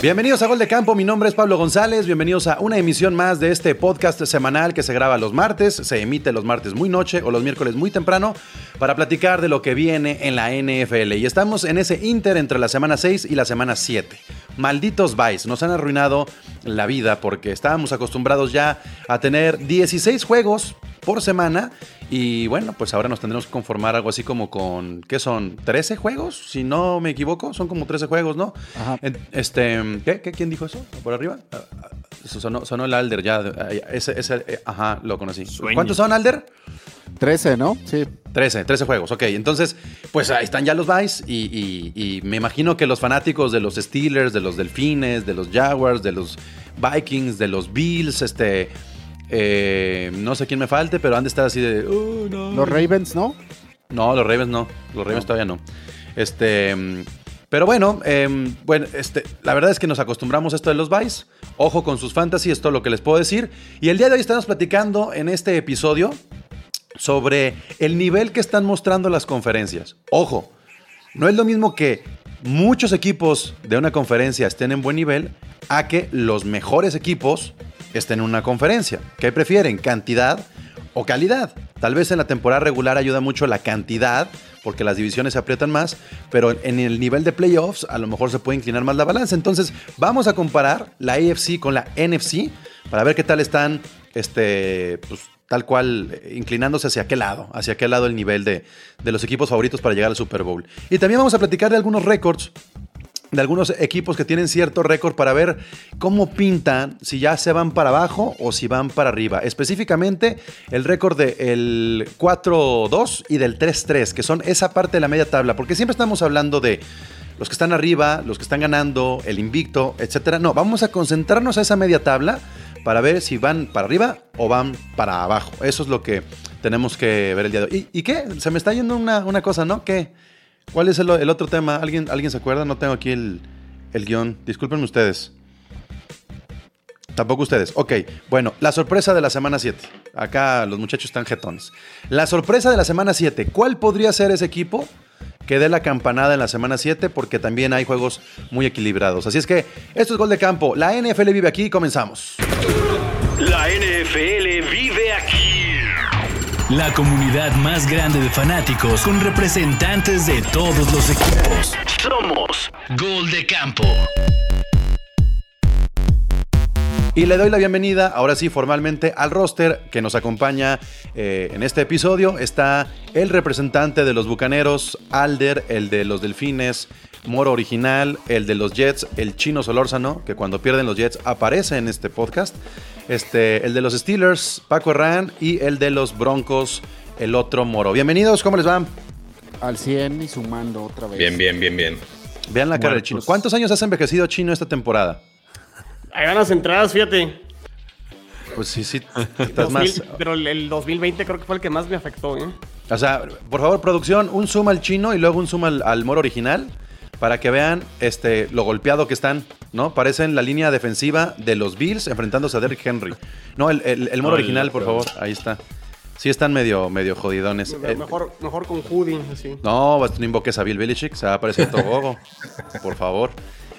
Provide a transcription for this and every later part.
Bienvenidos a Gol de Campo, mi nombre es Pablo González, bienvenidos a una emisión más de este podcast semanal que se graba los martes, se emite los martes muy noche o los miércoles muy temprano para platicar de lo que viene en la NFL. Y estamos en ese inter entre la semana 6 y la semana 7. Malditos Vice, nos han arruinado la vida porque estábamos acostumbrados ya a tener 16 juegos por semana y bueno, pues ahora nos tendremos que conformar algo así como con, ¿qué son? ¿13 juegos? Si no me equivoco, son como 13 juegos, ¿no? Ajá. Este, ¿qué, ¿Qué? ¿Quién dijo eso? ¿Por arriba? Ah, ah, Sonó, sonó el Alder, ya. Ese, ese, eh, ajá, lo conocí. Sueño. ¿Cuántos son, Alder? 13, ¿no? Sí. 13, 13 juegos, ok. Entonces, pues ahí están ya los Vice y, y- y me imagino que los fanáticos de los Steelers, de los Delfines, de los Jaguars, de los Vikings, de los Bills, este... eh, no sé quién me falte, pero han de estar así de... "Oh, no". Los Ravens, ¿no? No, los Ravens no. Los Ravens todavía no. Este. mm, Pero bueno, em, bueno, este, la verdad es que nos acostumbramos a esto de los buys. Ojo con sus fantasy, esto es lo que les puedo decir. Y el día de hoy estamos platicando en este episodio sobre el nivel que están mostrando las conferencias. Ojo, no es lo mismo que muchos equipos de una conferencia estén en buen nivel a que los mejores equipos estén en una conferencia. ¿Qué prefieren? ¿Cantidad o calidad? Tal vez en la temporada regular ayuda mucho la cantidad porque las divisiones se aprietan más, pero en el nivel de playoffs a lo mejor se puede inclinar más la balanza. Entonces vamos a comparar la AFC con la NFC para ver qué tal están, este, pues, tal cual, eh, inclinándose hacia qué lado, hacia qué lado el nivel de, de los equipos favoritos para llegar al Super Bowl. Y también vamos a platicar de algunos récords de algunos equipos que tienen cierto récord para ver cómo pintan, si ya se van para abajo o si van para arriba. Específicamente el récord del 4-2 y del 3-3, que son esa parte de la media tabla, porque siempre estamos hablando de los que están arriba, los que están ganando, el invicto, etcétera. No, vamos a concentrarnos a esa media tabla para ver si van para arriba o van para abajo. Eso es lo que tenemos que ver el día de hoy. ¿Y, y qué? Se me está yendo una, una cosa, ¿no? ¿Qué? ¿Cuál es el, otro tema? ¿Alguien, ¿Alguien se acuerda? No tengo aquí el, el guion. Discúlpenme ustedes. Tampoco ustedes. Ok, bueno, la sorpresa de la semana 7. Acá los muchachos están jetones. La sorpresa de la semana 7. ¿Cuál podría ser ese equipo que dé la campanada en la semana 7? Porque también hay juegos muy equilibrados. Así es que esto es Gol de Campo. La NFL vive aquí comenzamos. La NFL vive aquí. La comunidad más grande de fanáticos con representantes de todos los equipos. Somos Gol de Campo. Y le doy la bienvenida, ahora sí, formalmente al roster que nos acompaña eh, en este episodio. Está el representante de los Bucaneros, Alder, el de los Delfines, Moro Original, el de los Jets, el chino Solórzano, que cuando pierden los Jets aparece en este podcast. Este, el de los Steelers, Paco Herrán, y el de los Broncos, el otro Moro. Bienvenidos, ¿cómo les va? Al 100 y sumando otra vez. Bien, bien, bien, bien. Vean la cara del chino. ¿Cuántos años has envejecido chino esta temporada? Ahí van las entradas, fíjate. Pues sí, sí, estás más. 2000, pero el, el 2020 creo que fue el que más me afectó, ¿eh? O sea, por favor, producción, un zoom al chino y luego un zoom al, al moro original para que vean este, lo golpeado que están, ¿no? Parecen la línea defensiva de los Bills enfrentándose a Derrick Henry. No, el, el- el moro Ay, original, por favor, ahí está. Sí están medio, medio jodidones. Eh, mejor, mejor con hoodie, así. no, no invoques a Bill Belichick, se va a aparecer Togogo, por favor.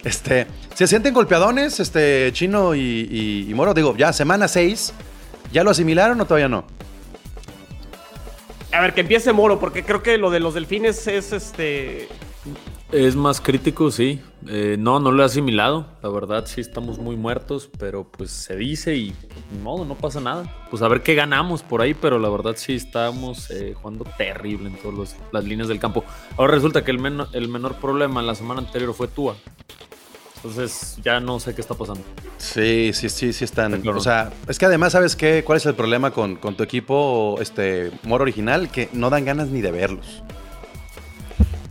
Este, ¿se sienten golpeadones, este, chino y, y- y moro? Digo, ya semana 6, ¿ya lo asimilaron o todavía no? A ver, que empiece Moro, porque creo que lo de los delfines es este. Es más crítico, sí. Eh, no, no lo he asimilado. La verdad, sí estamos muy muertos, pero pues se dice y ni modo, no pasa nada. Pues a ver qué ganamos por ahí, pero la verdad sí estamos eh, jugando terrible en todas las líneas del campo. Ahora resulta que el, meno- el menor problema en la semana anterior fue Tua. Entonces ya no sé qué está pasando. Sí, sí, sí, sí están. Está claro. O sea, es que además, ¿sabes qué? ¿Cuál es el problema con, con tu equipo, este, Moro Original? Que no dan ganas ni de verlos.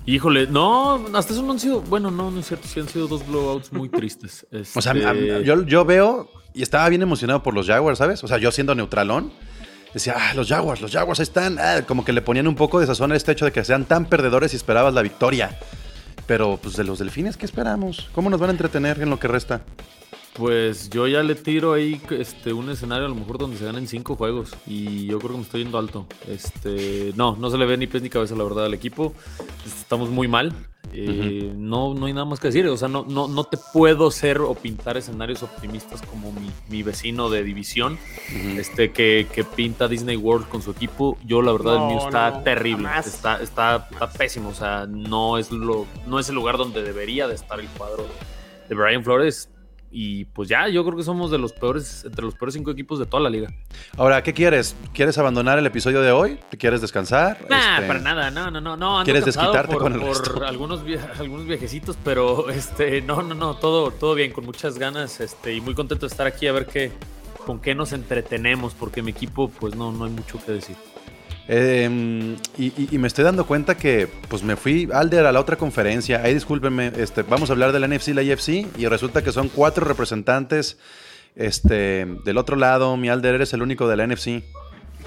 Híjole, no, hasta eso no han sido. Bueno, no, no es cierto, sí han sido dos blowouts muy tristes. O sea, Este, yo, yo veo y estaba bien emocionado por los Jaguars, ¿sabes? O sea, yo siendo neutralón, decía, ah, los Jaguars, los Jaguars están. Ah, como que le ponían un poco de sazón a este hecho de que sean tan perdedores y esperabas la victoria. Pero, pues, de los delfines, ¿qué esperamos? ¿Cómo nos van a entretener en lo que resta? Pues yo ya le tiro ahí este, un escenario a lo mejor donde se ganen cinco juegos. Y yo creo que me estoy yendo alto. Este, no, no se le ve ni pies ni cabeza la verdad al equipo. Estamos muy mal. Eh, no, no hay nada más que decir. O sea, no, no, no te puedo ser o pintar escenarios optimistas como mi, mi vecino de división, este que, que pinta Disney World con su equipo. Yo, la verdad, el mío está no, terrible. Está, está, está pésimo. O sea, no es, lo, no es el lugar donde debería de estar el cuadro de Brian Flores. Y pues ya, yo creo que somos de los peores, entre los peores cinco equipos de toda la liga. Ahora, ¿qué quieres? ¿Quieres abandonar el episodio de hoy? ¿Te quieres descansar? Nah, Este, para nada, no, no, no, no. ¿Quieres desquitarte por, con el por resto? algunos, via- algunos viajecitos, pero este, no, no, no, todo, todo bien, con muchas ganas, este, y muy contento de estar aquí a ver qué, con qué nos entretenemos, porque mi equipo, pues no, no hay mucho que decir. Eh, y, y- y me estoy dando cuenta que pues me fui, Alder, a la otra conferencia. Ahí discúlpenme, este, vamos a hablar de la NFC y la IFC. Y resulta que son cuatro representantes este, del otro lado. Mi Alder, eres el único de la NFC.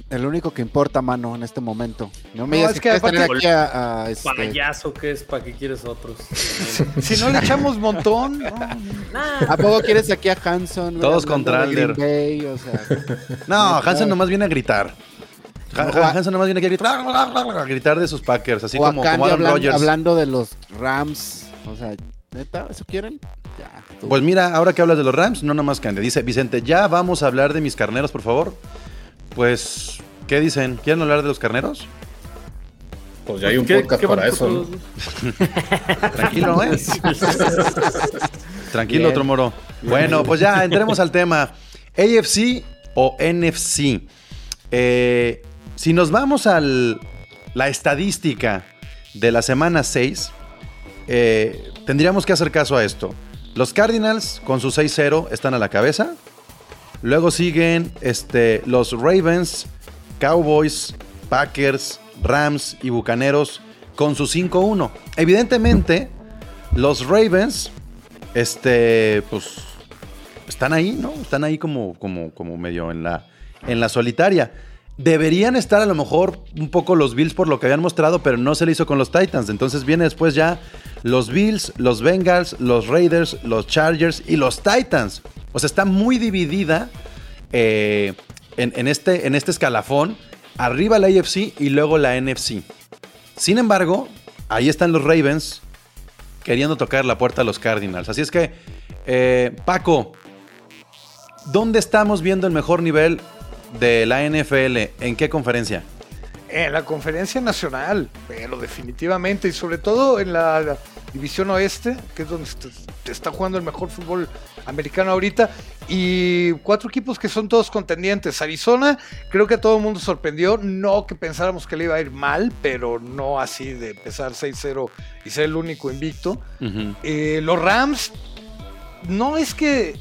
El único que importa, mano, en este momento. No me No, digas es que que tener aparte- aquí a, a, este, Payaso que es, ¿para qué quieres otros? Si no le echamos montón, no. ¿A poco quieres aquí a Hanson? Todos contra Alder. Bay, o sea, No, Neta. Hansen nomás viene a gritar. Ha- No, Ha- Hansen nomás viene a gritar, a gritar de sus Packers, así o como, como Candy Aaron hablan- Rodgers. hablando de los Rams. O sea, ¿neta? ¿Eso quieren? Ya. tú. Pues mira, ahora que hablas de los Rams, no nomás Candy. Dice Vicente, ya vamos a hablar de mis carneros, por favor. Pues, ¿qué dicen? ¿Quieren hablar de los carneros? Pues ya hay un ¿Qué- podcast qué para eso. Tranquilo, ¿eh? Tranquilo, Bien. otro moro. Bueno, pues ya entremos al tema. AFC o NFC. Eh, si nos vamos a la estadística de la semana 6, eh, tendríamos que hacer caso a esto. Los Cardinals con su 6-0 están a la cabeza. Luego siguen este, los Ravens, Cowboys, Packers, Rams y Bucaneros con su 5-1. Evidentemente, los Ravens, este, pues, están ahí, ¿no? Están ahí como, como, como medio en la, en la solitaria. Deberían estar a lo mejor un poco los Bills por lo que habían mostrado, pero no se le hizo con los Titans. Entonces viene después ya los Bills, los Bengals, los Raiders, los Chargers y los Titans. O sea, está muy dividida eh, en, este, este escalafón. Arriba la AFC y luego la NFC. Sin embargo, ahí están los Ravens queriendo tocar la puerta a los Cardinals. Así es que, eh, Paco, ¿dónde estamos viendo el mejor nivel de la NFL? ¿En qué conferencia? En la conferencia nacional, pero definitivamente, y sobre todo en la, división oeste, que es donde te está jugando el mejor fútbol americano ahorita, y cuatro equipos que son todos contendientes. Arizona, creo que a todo el mundo sorprendió, no que pensáramos que le iba a ir mal, pero no así de empezar 6-0 y ser el único invicto. Eh, los Rams, no es que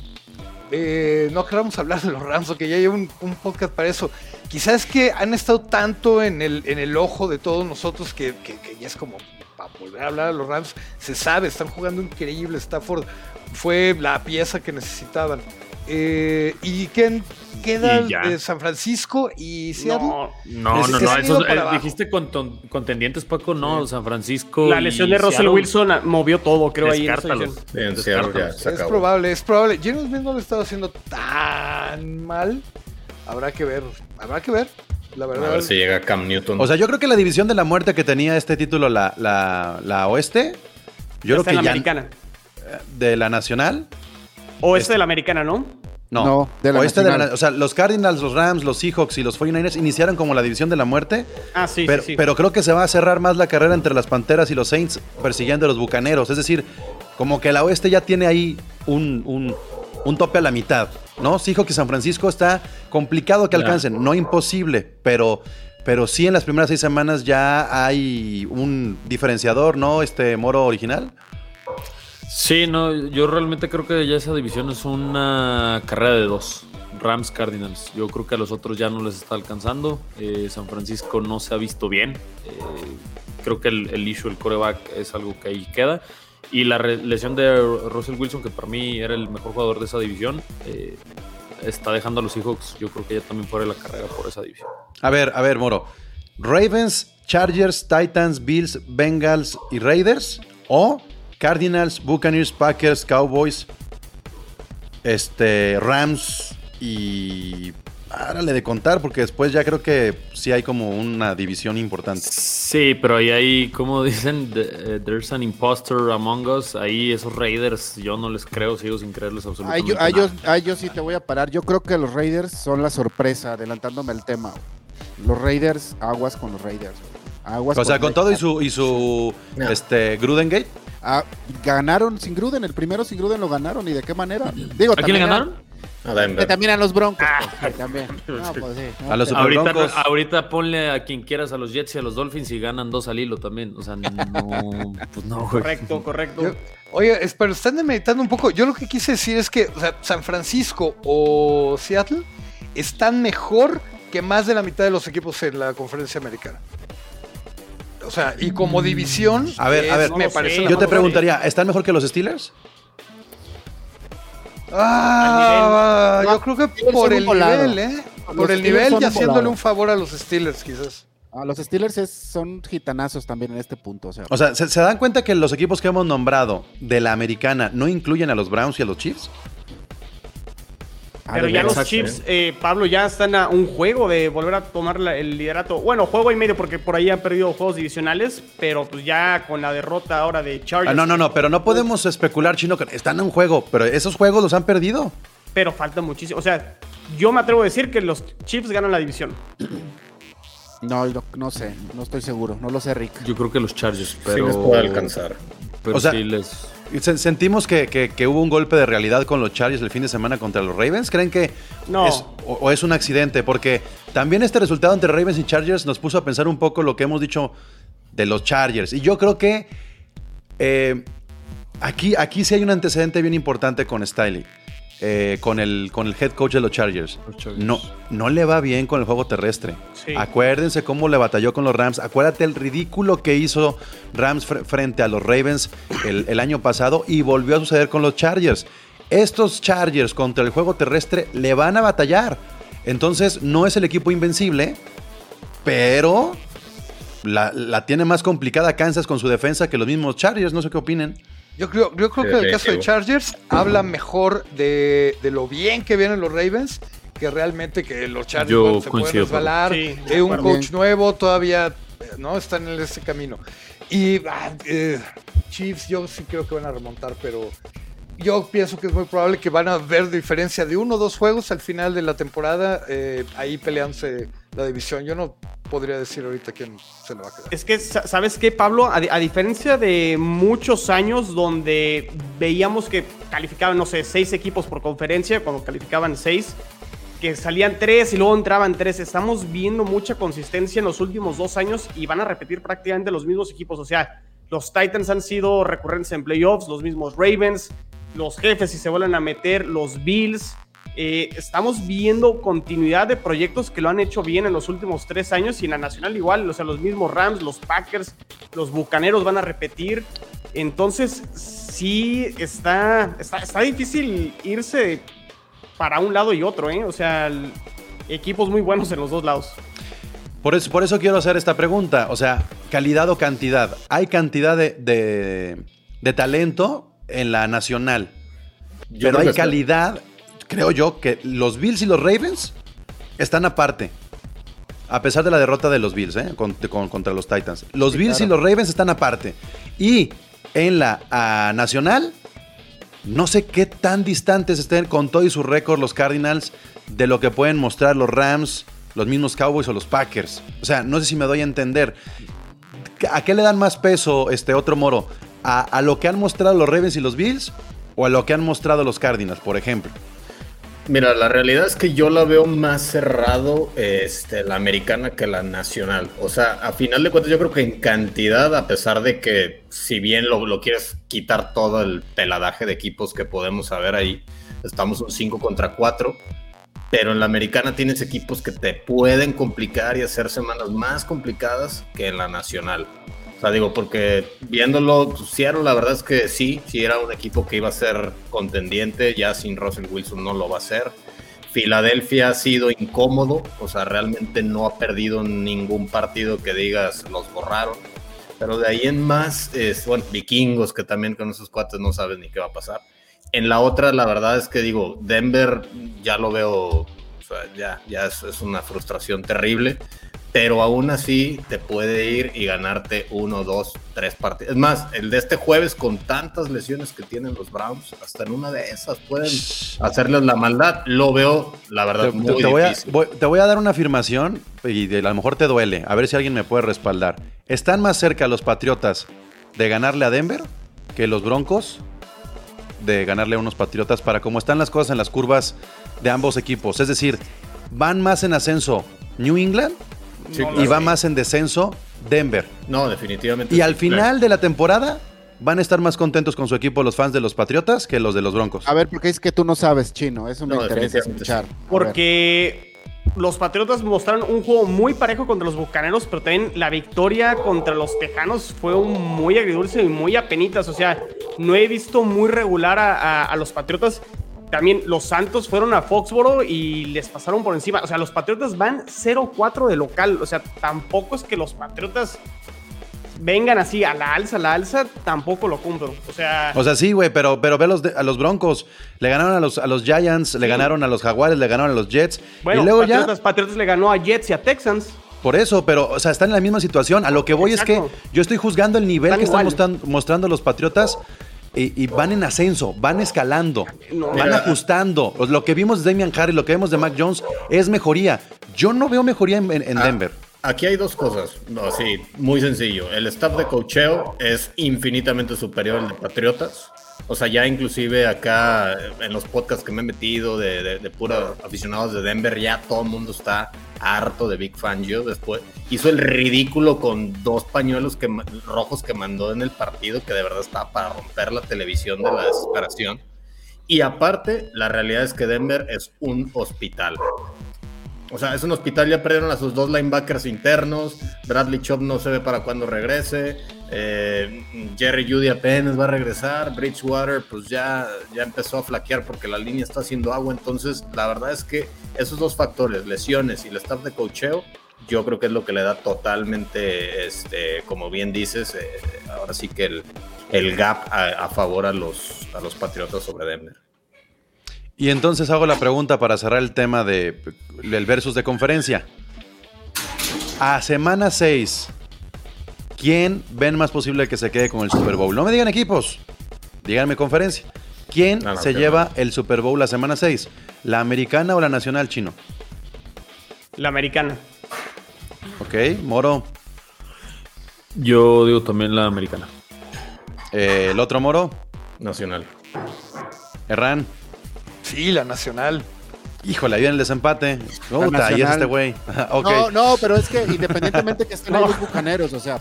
eh, no queramos hablar de los Rams, porque ya hay un, podcast para eso. Quizás que han estado tanto en el, en el ojo de todos nosotros que, que- que ya es como para volver a hablar de los Rams. Se sabe, están jugando increíble. Stafford fue la pieza que necesitaban. Eh, ¿Y quién queda Y San Francisco y Seattle? No, No, no, para eh, dijiste conton- contendientes, Paco, no. San Francisco. la y lesión de Russell Seattle, Wilson ah, movió todo, creo, ahí en Descártalos. ya Es probable, es probable. James Smith no lo estaba haciendo tan mal. Habrá que ver, habrá que ver. La A verdad. ver si llega Cam Newton. O sea, yo creo que la división de la muerte que tenía este título, la, la, la oeste, yo Está creo que la ya americana. de la nacional, O este de la americana, ¿no? no, No, de la oeste de la- o sea, los Cardinals, los Rams, los Seahawks y los 49ers iniciaron como la división de la muerte, Ah, sí, pero, sí, sí. pero creo que se va a cerrar más la carrera entre las Panteras y los Saints persiguiendo a los Bucaneros. Es decir, como que la oeste ya tiene ahí un, un- un tope a la mitad, ¿no? Seahawks y San Francisco está complicado que alcancen, no imposible, pero, pero sí en las primeras seis semanas ya hay un diferenciador, ¿no? Este Moro original. Sí, no, yo realmente creo que ya esa división es una carrera de dos. Rams Cardinals. Yo creo que a los otros ya no les está alcanzando. Eh, San Francisco no se ha visto bien. Eh, creo que el, el issue, el coreback, es algo que ahí queda. Y la lesión de Russell Wilson, que para mí era el mejor jugador de esa división, eh, está dejando a los Seahawks. Yo creo que ya también fuera la carrera por esa división. A ver, a ver, Moro. Ravens, Chargers, Titans, Bills, Bengals y Raiders. O Cardinals, Buccaneers, Packers, Cowboys, este, Rams y párale de contar, porque después ya creo que sí hay como una división importante. Sí, pero ahí hay, como dicen, eh, there's an imposter among us. Ahí esos Raiders, yo no les creo, sigo sin creerles Ay, absolutamente yo, nada. yo- ay, yo sí te voy a parar. Yo creo que los Raiders son la sorpresa, adelantándome el tema. Los Raiders, aguas con los Raiders. Aguas O sea, con todo y su, y su No. este, Grudengate. Ah, ganaron sin Gruden, el primero sin Gruden lo ganaron. ¿Y de qué manera? Digo, ¿A quién le también ganaron? A Que Denver. también a los Broncos. pues, sí, también. No, pues sí. no, A los Ahorita, Broncos. ahorita ponle a quien quieras a los Jets y a los Dolphins y ganan dos al hilo también. O sea, no, pues no, güey. Correcto, correcto. Yo- oye, pero están meditando un poco. Yo lo que quise decir es que o sea, San Francisco o Seattle están mejor que más de la mitad de los equipos en la conferencia americana. O sea, y como división, A ver, a ver, no me parece Yo te preguntaría, ¿están mejor que los Steelers? Ah, yo creo que Steelers por el nivel, ¿eh? Los Por el nivel y haciéndole un favor a los Steelers, quizás. Ah, los Steelers es- son gitanazos también en este punto. O sea, O sea, ¿se, se dan cuenta que los equipos que hemos nombrado de la americana no incluyen a los Browns y a los Chiefs? Ah, Pero ya los Chiefs, eh, Pablo, ya están a un juego de volver a tomar la- el liderato. Bueno, juego y medio porque por ahí han perdido juegos divisionales, pero pues ya con la derrota ahora de Chargers. Ah, no, no, no, pero no podemos especular, Chino, que están en un juego, pero esos juegos los han perdido. Pero falta muchísimo. O sea, yo me atrevo a decir que los Chiefs ganan la división. No, no, no sé, no estoy seguro. No lo sé, Rick. Yo creo que los Chargers, Sí pero. les puede alcanzar. Pero O sea, sí les. Se- Sentimos que, que- que hubo un golpe de realidad con los Chargers el fin de semana contra los Ravens. ¿Creen que No. es, o, o es un accidente? Porque también este resultado entre Ravens y Chargers nos puso a pensar un poco lo que hemos dicho de los Chargers. Y yo creo que eh, aquí, aquí sí hay un antecedente bien importante con Stiley. Eh, con, el, con el head coach de los Chargers. No, no le va bien con el juego terrestre. Sí. Acuérdense cómo le batalló con los Rams. Acuérdate el ridículo que hizo Rams fr- frente a los Ravens el, el año pasado y volvió a suceder con los Chargers. Estos Chargers contra el juego terrestre le van a batallar. Entonces no es el equipo invencible, pero la, la tiene más complicada Kansas con su defensa que los mismos Chargers. No sé qué opinen. Yo creo, yo creo que en el caso de. Chargers habla mejor de, de lo bien que vienen los Ravens que realmente que los Chargers Yo bueno, se pueden resbalar. Sí, de un coach nuevo todavía no están en ese camino. Y ah, eh, Chiefs yo sí creo que van a remontar, pero yo pienso que es muy probable que van a ver diferencia de uno o dos juegos al final de la temporada eh, ahí peleándose la división. Yo no podría decir ahorita quién se le va a quedar. Es que, sa- ¿sabes qué, Pablo? A, a diferencia de muchos años donde veíamos que calificaban, no sé, seis equipos por conferencia, cuando calificaban seis, que salían tres y luego entraban tres, estamos viendo mucha consistencia en los últimos dos años y van a repetir prácticamente los mismos equipos. O sea, los Titans han sido recurrentes en playoffs, los mismos Ravens, los jefes si se vuelven a meter, los Bills. Eh, estamos viendo continuidad de proyectos que lo han hecho bien en los últimos tres años y en la nacional igual, o sea, los mismos Rams, los Packers, los Bucaneros van a repetir. Entonces, sí, está, está, está difícil irse para un lado y otro, ¿eh? O sea, equipos muy buenos en los dos lados. Por eso, por eso quiero hacer esta pregunta. O sea, calidad o cantidad. Hay cantidad de- de talento en la nacional. Yo pero hay está- calidad, creo yo, que los Bills y los Ravens están aparte. A pesar de la derrota de los Bills, ¿eh? Con- con- contra los Titans. Los Bills y los Ravens están aparte. Y en la nacional, no sé qué tan distantes estén con todo y su récord los Cardinals de lo que pueden mostrar los Rams, los mismos Cowboys o los Packers. O sea, no sé si me doy a entender. ¿A qué le dan más peso este otro moro? ¿A, lo que han mostrado los Ravens y los Bills? ¿O a lo que han mostrado los Cardinals, por ejemplo? Mira, la realidad es que yo la veo más cerrado este, la americana que la nacional. O sea, a final de cuentas yo creo que en cantidad, a pesar de que si bien lo, lo quieres quitar todo el peladaje de equipos que podemos saber ahí, estamos un 5 contra 4. Pero en la americana tienes equipos que te pueden complicar y hacer semanas más complicadas que en la nacional. O sea, digo, porque viéndolo, Seattle, la verdad es que sí, sí era un equipo que iba a ser contendiente, ya sin Russell Wilson no lo va a ser. Filadelfia ha sido incómodo, o sea, realmente no ha perdido ningún partido que digas los borraron. Pero de ahí en más, es, bueno, vikingos, que también con esos cuates no sabes ni qué va a pasar. En la otra, la verdad es que digo, Denver ya lo veo sea, ya, ya es, es una frustración terrible. Pero aún así te puede ir y ganarte uno, dos, tres partidos. Es más, el de este jueves con tantas lesiones que tienen los Browns, hasta en una de esas pueden hacerles la maldad. Lo veo, la verdad, Te, muy te voy a, difícil. voy- te voy a dar una afirmación y de- a lo mejor te duele. A ver si alguien me puede respaldar. ¿Están más cerca los Patriotas de ganarle a Denver que los Broncos de ganarle a unos Patriotas para cómo están las cosas en las curvas de ambos equipos? Es decir, ¿van más en ascenso New England Sí, y va más en descenso Denver? No, definitivamente. Y sí. al final de la temporada van a estar más contentos con su equipo los fans de los Patriotas que los de los Broncos. A ver, porque es que tú no sabes chino, eso me No, interesa escuchar. Porque los Patriotas mostraron un juego muy parejo contra los Bucaneros, pero también la victoria contra los Tejanos fue un muy agridulce y muy apenitas. O sea, no he visto muy regular a, a- a los Patriotas. También los Santos fueron a Foxboro y les pasaron por encima. O sea, los Patriotas van 0-4 de local. O sea, tampoco es que los Patriotas vengan así a la alza, a la alza, tampoco lo cumplo. O sea, O sea, sí, güey, pero, pero ve los de- a los Broncos. Le ganaron a los, a los Giants, le ganaron a los Jaguares, le ganaron a los Jets. bueno, y luego Patriotas, ya, Patriotas le ganó a Jets y a Texans. por eso, pero, o sea, están en la misma situación. A lo que voy Exacto. es que yo estoy juzgando el nivel Están que están igual. mostrando los Patriotas. Y, y van en ascenso, van escalando, No. van Mira. ajustando. Lo que vimos de Damian Harris, lo que vemos de Mac Jones es mejoría. Yo no veo mejoría en, en- en Ah, Denver. Aquí hay dos cosas. No, sí, muy sencillo. El staff de cocheo es infinitamente superior al de Patriotas. O sea, ya inclusive acá en los podcasts que me he metido de, de, de pura aficionados de Denver, ya todo el mundo está harto de Big Fangio. Después hizo el ridículo con dos pañuelos que, rojos que mandó en el partido, que de verdad estaba para romper la televisión de la desesperación. Y aparte, la realidad es que Denver es un hospital. O sea, es un hospital, ya perdieron a sus dos linebackers internos. Bradley Chop no se ve para cuando regrese. eh, Jerry Judy apenas va a regresar. Bridgewater, pues ya, ya empezó a flaquear porque la línea está haciendo agua. Entonces, la verdad es que esos dos factores, lesiones y el staff de cocheo, yo creo que es lo que le da totalmente, este, como bien dices, eh, ahora sí que el, el gap a, a favor a los, a los Patriotas sobre Denver. Y entonces hago la pregunta para cerrar el tema de, del versus de conferencia. A semana 6, ¿quién ven más posible que se quede con el Super Bowl? No me digan equipos, díganme conferencia. ¿Quién No, no, se lleva el Super Bowl la semana 6? ¿La americana o la nacional chino? La americana. Ok, Moro. Yo digo también la americana. Eh, el otro Moro, Nacional. Erran. Sí, la nacional. Híjole, ahí viene el desempate. Puta, es nacional. este güey. ok. No, no, pero es que independientemente que estén ahí los bucaneros, o sea,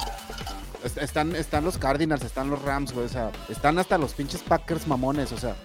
est- están, están los Cardinals, están los Rams, güey, o sea, están hasta los pinches Packers mamones, o sea.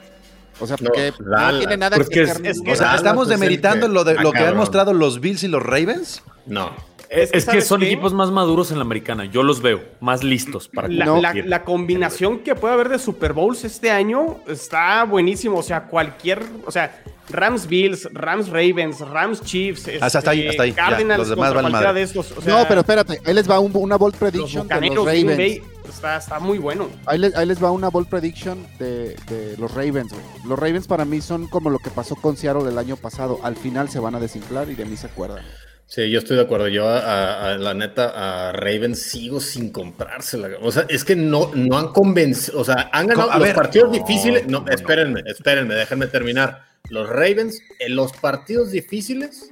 O sea, No, porque no, tiene nada que es- es que- o sea, ¿estamos demeritando que- lo, de, Ah, lo que han mostrado los Bills y los Ravens? No. Es que, Es que ¿sabes son qué? equipos más maduros en la americana. Yo los veo más listos para La, No. la- la combinación que puede haber de Super Bowls este año está buenísimo. O sea, cualquier. O sea, Rams Bills, Rams Ravens, Rams Chiefs. Ah, hasta ahí, este, hasta ahí, ya, Cardinals los demás madre. de estos. O sea, no, pero espérate, ahí les va un- una bold los prediction de los Ravens. Bay, está, está muy bueno. Ahí les, ahí les va una bold prediction de, de los Ravens, güey. Los Ravens para mí son como lo que pasó con Seattle el año pasado. Al final se van a desinflar y de mí se acuerdan. Sí, yo estoy de acuerdo. Yo, a, a- la neta, a Ravens sigo sin comprársela. O sea, es que no, no han convencido. O sea, han ganado A los ver. partidos difíciles. No, espérenme, espérenme, déjenme terminar. Los Ravens, en los partidos difíciles,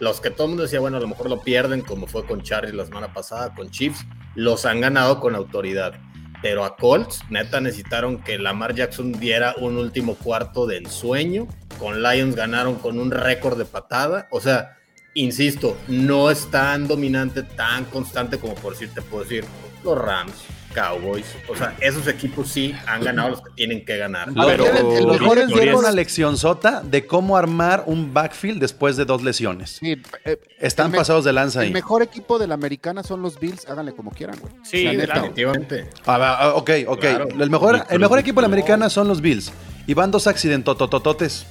los que todo el mundo decía, bueno, a lo mejor lo pierden, como fue con Chargers la semana pasada, con Chiefs, los han ganado con autoridad. Pero a Colts, neta, necesitaron que Lamar Jackson diera un último cuarto de ensueño. Con Lions ganaron con un récord de patada. O sea, insisto, no es tan dominante, tan constante como por decir, te puedo decir, los Rams, Cowboys. O sea, esos equipos sí han ganado los que tienen que ganar. A Pero- el, el los mejor dieron una lección sota de cómo armar un backfield después de dos lesiones. Sí, eh, Están el pasados de lanza El ahí. mejor equipo de la americana son los Bills, háganle como quieran, güey. Sí, neta. Definitivamente. Ah, ah, ok, ok. Claro. El mejor, el mejor equipo de la americana son los Bills. Y van dos accidentotototes.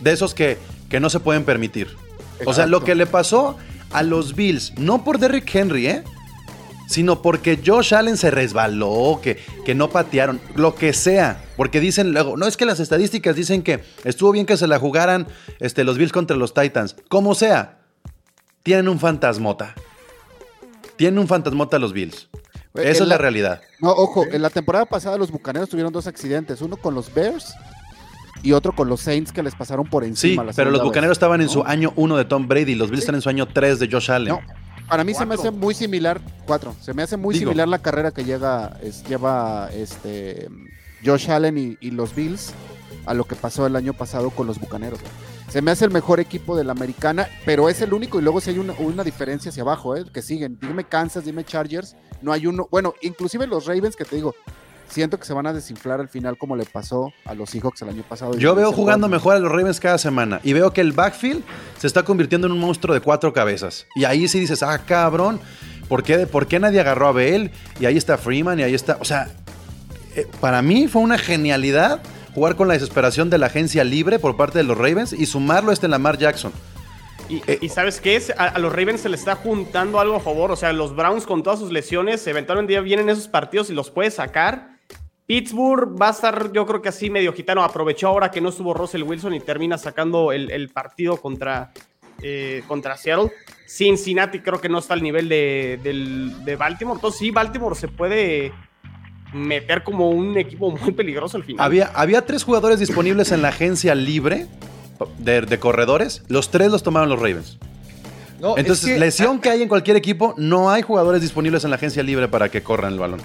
De esos que, que no se pueden permitir. O sea, lo que le pasó a los Bills, no por Derrick Henry, ¿eh? sino porque Josh Allen se resbaló, que, que no patearon, lo que sea. Porque dicen luego, no es que las estadísticas dicen que estuvo bien que se la jugaran este, los Bills contra los Titans. Como sea, tienen un fantasmota. Tienen un fantasmota los Bills. Esa en es la la- realidad. No, ojo, en la temporada pasada los bucaneros tuvieron dos accidentes, uno con los Bears y otro con los Saints que les pasaron por Sí, encima. la pero los bucaneros vez, estaban en ¿no? su año 1 de Tom Brady, los Bills están en su año 3 de Josh Allen. No, para mí se me hace muy similar, cuatro, se me hace muy Digo. similar la carrera que llega, es- lleva este Josh Allen y, y los Bills a lo que pasó el año pasado con los bucaneros. Se me hace el mejor equipo de la americana, pero es el único y luego si hay una, una diferencia hacia abajo, ¿eh? que siguen. Dime Kansas, dime Chargers, no hay uno, bueno, inclusive los Ravens que te digo, siento que se van a desinflar al final como le pasó a los Seahawks el año pasado. Yo veo jugando mejor a los Ravens cada semana y veo que el backfield se está convirtiendo en un monstruo de cuatro cabezas. Y ahí sí dices, ah, cabrón, ¿por qué, por qué nadie agarró a Bell? Y ahí está Freeman y ahí está. O sea, eh, para mí fue una genialidad jugar con la desesperación de la agencia libre por parte de los Ravens y sumarlo a este Lamar Jackson. Y, Eh, y ¿sabes qué es? A, a los Ravens se les está juntando algo a favor. O sea, los Browns con todas sus lesiones, eventualmente ya vienen esos partidos y los puede sacar. Pittsburgh va a estar, yo creo que así medio gitano. Aprovechó ahora que no estuvo Russell Wilson y termina sacando el, el partido contra, eh, contra Seattle. Cincinnati creo que no está al nivel de, del- de Baltimore. Entonces sí, Baltimore se puede meter como un equipo muy peligroso al final. Había, había tres jugadores disponibles en la agencia libre de, de corredores. Los tres los tomaron los Ravens. No, es Entonces, que- lesión que hay en cualquier equipo, no hay jugadores disponibles en la agencia libre para que corran el balón.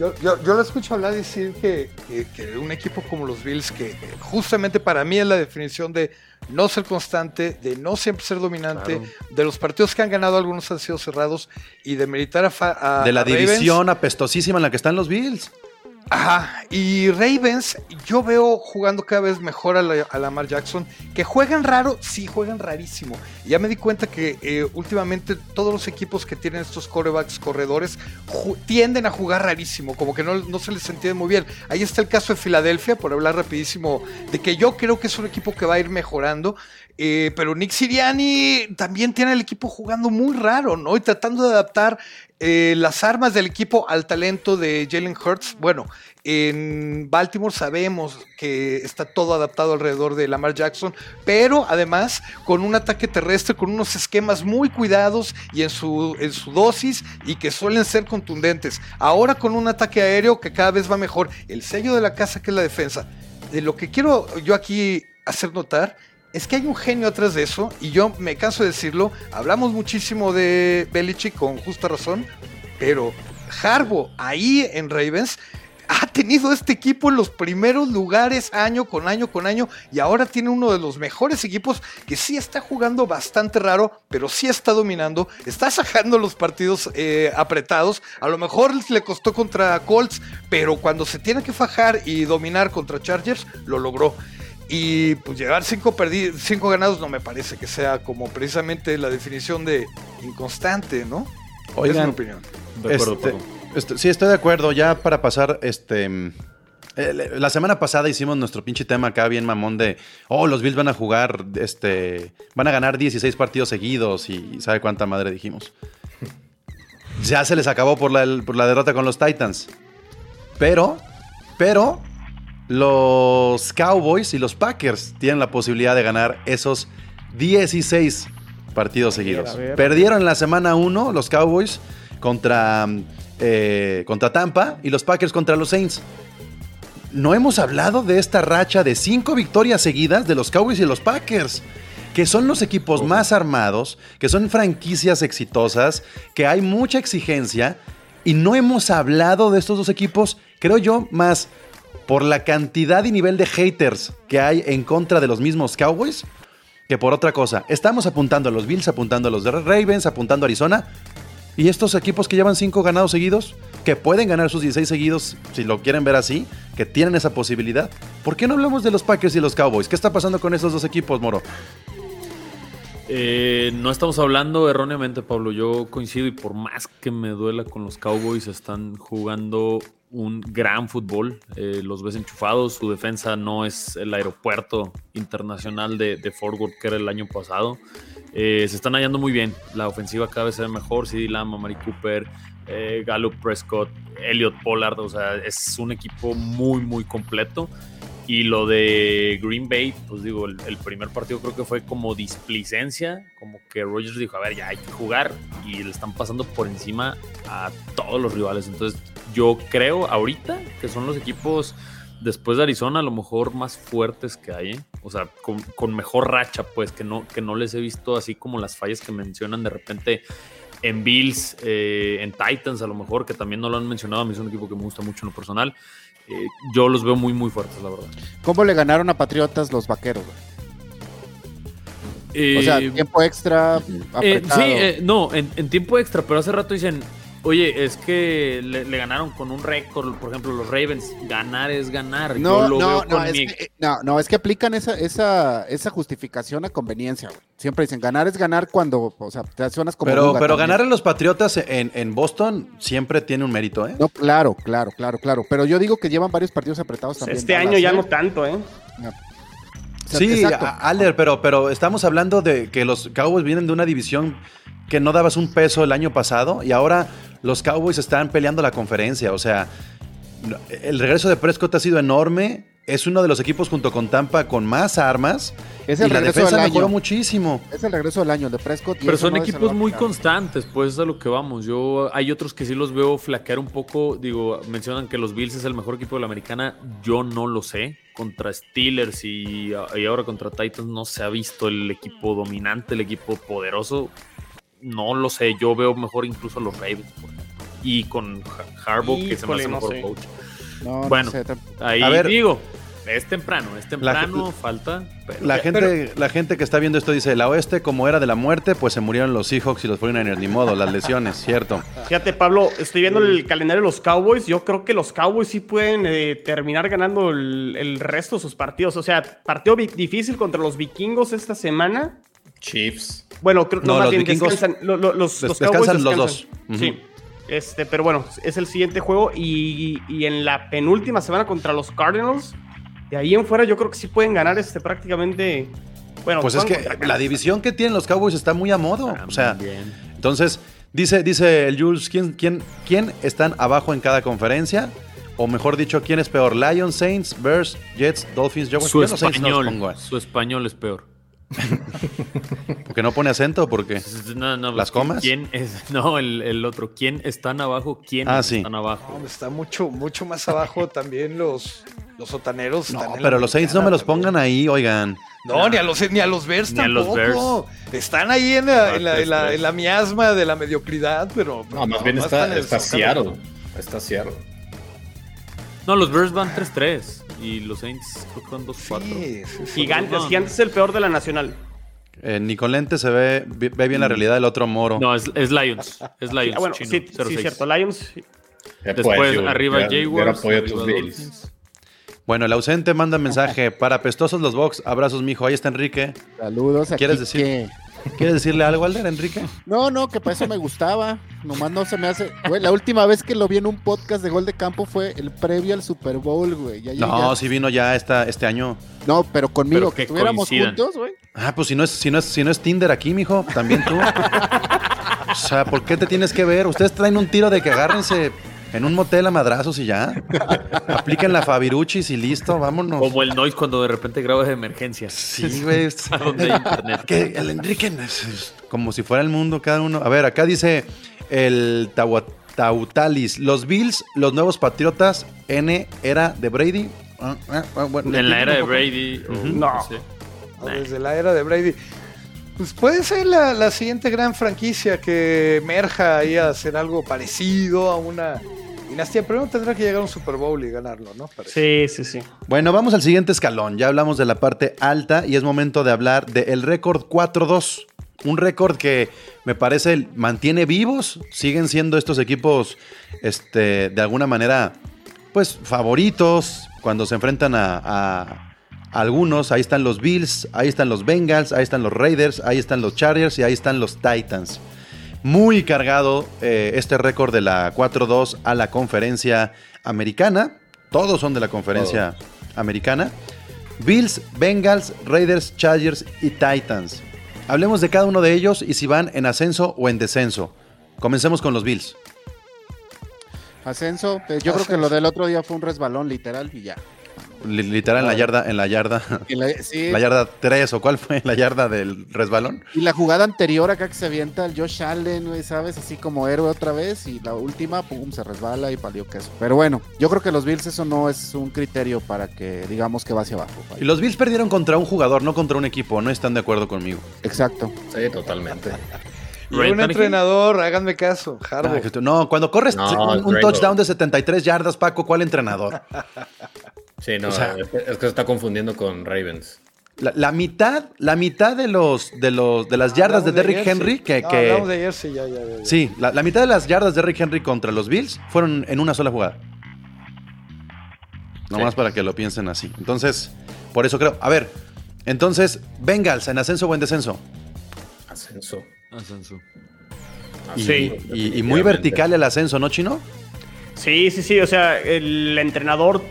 Yo, yo, yo lo escucho hablar decir que, que- que un equipo como los Bills, que justamente para mí es la definición de no ser constante, de no siempre ser dominante, Claro. de los partidos que han ganado, algunos han sido cerrados, y de meritar a, fa- a- de la a Ravens. división apestosísima en la que están los Bills. Ajá, y Ravens, yo veo jugando cada vez mejor a, la, a Lamar Jackson, que juegan raro, sí, juegan rarísimo. Ya me di cuenta que eh, últimamente todos los equipos que tienen estos corebacks corredores tienden a jugar rarísimo, como que no, no se les entiende muy bien. Ahí está el caso de Filadelfia, por hablar rapidísimo, de que yo creo que es un equipo que va a ir mejorando. Eh, pero Nick Siriani también tiene el equipo jugando muy raro, ¿no? Y tratando de adaptar eh, las armas del equipo al talento de Jalen Hurts. Bueno, en Baltimore sabemos que está todo adaptado alrededor de Lamar Jackson, pero además con un ataque terrestre, con unos esquemas muy cuidados y en su, en su dosis y que suelen ser contundentes. Ahora con un ataque aéreo que cada vez va mejor. El sello de la casa que es la defensa. De lo que quiero yo aquí hacer notar es que hay un genio atrás de eso, y yo me canso de decirlo. Hablamos muchísimo de Belichick con justa razón, pero Harbo ahí en Ravens ha tenido este equipo en los primeros lugares año con año con año y ahora tiene uno de los mejores equipos que sí está jugando bastante raro, pero sí está dominando, está sacando los partidos eh, apretados, a lo mejor le costó contra Colts, pero cuando se tiene que fajar y dominar contra Chargers, lo logró. Y pues llevar cinco, cinco ganados no me parece que sea como precisamente la definición de inconstante, ¿no? es mi opinión. De acuerdo, Este, este, sí, estoy de acuerdo. Ya para pasar, este. eh, La semana pasada hicimos nuestro pinche tema acá bien mamón de, oh, los Bills van a jugar, este, van a ganar 16 partidos seguidos y sabe cuánta madre dijimos. Ya se les acabó por la, por la derrota con los Titans. Pero, pero, los Cowboys y los Packers tienen la posibilidad de ganar esos 16 partidos seguidos. Perdieron la semana 1 los Cowboys contra, eh, contra Tampa y los Packers contra los Saints. No hemos hablado de esta racha de cinco victorias seguidas de los Cowboys y los Packers, que son los equipos más armados, que son franquicias exitosas, que hay mucha exigencia y no hemos hablado de estos dos equipos, creo yo, más por la cantidad y nivel de haters que hay en contra de los mismos Cowboys que por otra cosa. Estamos apuntando a los Bills, apuntando a los Ravens, apuntando a Arizona. Y estos equipos que llevan cinco ganados seguidos, que pueden ganar sus 16 seguidos, si lo quieren ver así, que tienen esa posibilidad. ¿Por qué no hablamos de los Packers y los Cowboys? ¿Qué está pasando con estos dos equipos, Moro? Eh, no estamos hablando erróneamente, Pablo. Yo coincido y por más que me duela con los Cowboys, están jugando un gran fútbol. Eh, los ves enchufados. Su defensa no es el aeropuerto internacional de, Fort Worth que era el año pasado. Eh, se están hallando muy bien. La ofensiva cada vez se mejor. CD Lamb, Mari Cooper, eh, Gallup Prescott, Elliot Pollard, o sea, es un equipo muy, muy completo. Y lo de Green Bay, pues digo, el, primer partido creo que fue como displicencia, como que Rogers dijo, a ver, ya hay que jugar y le están pasando por encima a todos los rivales. Entonces yo creo ahorita que son los equipos después de Arizona a lo mejor más fuertes que hay, ¿eh? o sea, con, con mejor racha, pues que no, que no les he visto así como las fallas que mencionan de repente en Bills, eh, en Titans a lo mejor, que también no lo han mencionado, a mí es un equipo que me gusta mucho en lo personal. Eh, yo los veo muy, muy fuertes, la verdad. ¿Cómo le ganaron a Patriotas los vaqueros? güey? O sea, Eh, tiempo extra, eh, apretado. sí, eh, no, en, en tiempo extra, pero hace rato dicen, oye, es que le, le ganaron con un récord, por ejemplo, los Ravens, ganar es ganar. No, Yo lo no, veo no, con es mi- que, eh, no, no, es que aplican esa, esa, esa justificación a conveniencia. güey. Siempre dicen ganar es ganar cuando, o sea, te suenas como. Pero, pero también. ganar a los Patriotas en, en Boston siempre tiene un mérito, ¿eh? No, claro, claro, claro, claro. Pero yo digo que llevan varios partidos apretados también. Este año ya no tanto, ¿eh? O sea, Sí, exacto. a- Alder, pero, pero estamos hablando de que los Cowboys vienen de una división que no dabas un peso el año pasado y ahora los Cowboys están peleando la conferencia. O sea, el regreso de Prescott ha sido enorme. Es uno de los equipos junto con Tampa con más armas. Es y el la regreso defensa del mejoró año. muchísimo. Es el regreso del año el de Prescott. y Pero son no equipos muy constantes, pues es a lo que vamos. Yo hay otros que sí los veo flaquear un poco. Digo, mencionan que los Bills es el mejor equipo de la americana. Yo no lo sé. Contra Steelers y, y ahora contra Titans no se ha visto el equipo dominante, el equipo poderoso. No lo sé. Yo veo mejor incluso a los Ravens, por. Y con Ha- Harbaugh, que se me hace no mejor sé. coach. No, no Bueno. sé. Ahí A ver. digo, es temprano, es temprano, La- falta. pero- La gente, la gente que está viendo esto dice, la oeste como era de la muerte, pues se murieron los Seahawks y los 49ers, ni modo, las lesiones, cierto. Fíjate, Pablo, estoy viendo el calendario de los Cowboys. Yo creo que los Cowboys sí pueden eh, terminar ganando el, el resto de sus partidos. O sea, partido difícil contra los vikingos esta semana. Chiefs. Bueno, creo, no, No, más los bien vikingos descansan. lo- lo- los, des- los descansan Cowboys los dos. Sí. Este, pero bueno, es el siguiente juego. Y, y en la penúltima semana contra los Cardinals. De ahí en fuera, yo creo que sí pueden ganar este prácticamente. Bueno, Pues es que la división que tienen los Cowboys está muy a modo. O sea, También. entonces, dice, dice el Jules, ¿quién, quién, ¿quién están abajo en cada conferencia? O mejor dicho, ¿quién es peor? Lions, Saints, Bears, Jets, Dolphins, yo, su los no los español, pongo, ¿eh? su español es peor. Porque no pone acento, porque No, no, ¿Las comas? ¿Quién es? No, el, el otro. ¿Quién están abajo? ¿Quién Ah, sí. están abajo? No, está mucho, mucho más abajo también los, los sotaneros. No, pero los Saints no me los pongan ahí, oigan. No, ni a los, ni a los Bears Ni a los tampoco. Están ahí en la, en, la, en, la, Tres, en la miasma de la mediocridad, pero. No, más bien está, está. Seattle. Está Seattle. No, los Bears van 3-3 y los Saints creo que van 2-4. Sí, sí, sí. Gigantes, No. Gigantes es el peor de la nacional. Eh, ni con lente se ve, ve bien la realidad del otro moro. No, es, es Lions. Es Lions. Ah, bueno, chino, sí, sí, 0-6. cierto. Lions. Después pues, yo- arriba Jaguars. Bueno, el ausente manda mensaje para apestosos los Vox. Abrazos, mijo. Ahí está Enrique. Saludos. ¿Quieres decir? ¿Quieres decirle algo, Alder, Enrique? No, no, que para eso me gustaba. Nomás no se me hace. Güey, la última vez que lo vi en un podcast de gol de campo fue el previo al Super Bowl, güey. Ya, ya, No, ya. sí vino ya esta, este año. No, pero conmigo, Pero que que estuviéramos coincidan. juntos, güey. Ah, pues si no es, si no es, si no es Tinder aquí, mijo, también tú. O sea, ¿por qué te tienes que ver? Ustedes traen un tiro de que agárrense en un motel a madrazos y ya. Apliquen la Fabiruchis y listo, vámonos. Como el noise cuando de repente grabas de emergencia. Sí, güey. A donde hay internet. Que el Enrique como si fuera el mundo cada uno. A ver, acá dice el Tautalis. Los Bills, los nuevos Patriotas, N era de Brady. Bueno, En la era de. Brady. No. sé. Desde la era de Brady. Pues puede ser la, la siguiente gran franquicia que emerja ahí a hacer algo parecido a una dinastía. Primero tendrá que llegar a un Super Bowl y ganarlo, ¿no? Parece. Sí, sí, sí. Bueno, vamos al siguiente escalón. Ya hablamos de la parte alta y es momento de hablar del récord 4-2. Un récord que me parece mantiene vivos. Siguen siendo estos equipos, este, de alguna manera, pues favoritos cuando se enfrentan a, a algunos. Ahí están los Bills, ahí están los Bengals, ahí están los Raiders, ahí están los Chargers y ahí están los Titans. Muy cargado eh, este récord de la 4-2 a la conferencia americana. Todos son de la conferencia americana. Bills, Bengals, Raiders, Chargers y Titans. Hablemos de cada uno de ellos y si van en ascenso o en descenso. Comencemos con los Bills. Ascenso. eh, Yo creo que lo del otro día fue un resbalón literal y ya. Li- Literal en la yarda, en la yarda, Y la, sí, la yarda 3 o cuál fue la yarda del resbalón. y la jugada anterior acá que se avienta el Josh Allen, güey, ¿sabes? Así como héroe otra vez. Y la última, pum, se resbala y valió queso. Pero bueno, yo creo que los Bills eso no es un criterio para que digamos que va hacia abajo. Y los Bills perdieron contra un jugador, no contra un equipo. No están de acuerdo conmigo. Exacto. Sí, totalmente. Y un Tannehill. entrenador, háganme caso, Harbaugh. Ah, no, cuando corres No, un, touchdown de 73 yardas, Paco, ¿cuál entrenador? Sí, no, O sea- es, que, es que se está confundiendo con Ravens. La, la mitad, la mitad de los de los de las yardas de Derrick Henry que, No, que- de sí, ya, ya, ya, ya. sí, la, la mitad de las yardas de Derrick Henry contra los Bills fueron en una sola jugada. Nomás Sí. para que lo piensen así. Entonces, por eso creo. A ver, entonces, Bengals en ascenso o en descenso. Ascenso. Ascenso. Y, Sí. y- y muy vertical el ascenso, ¿no, Chino? Sí, sí, sí. O sea, el entrenador,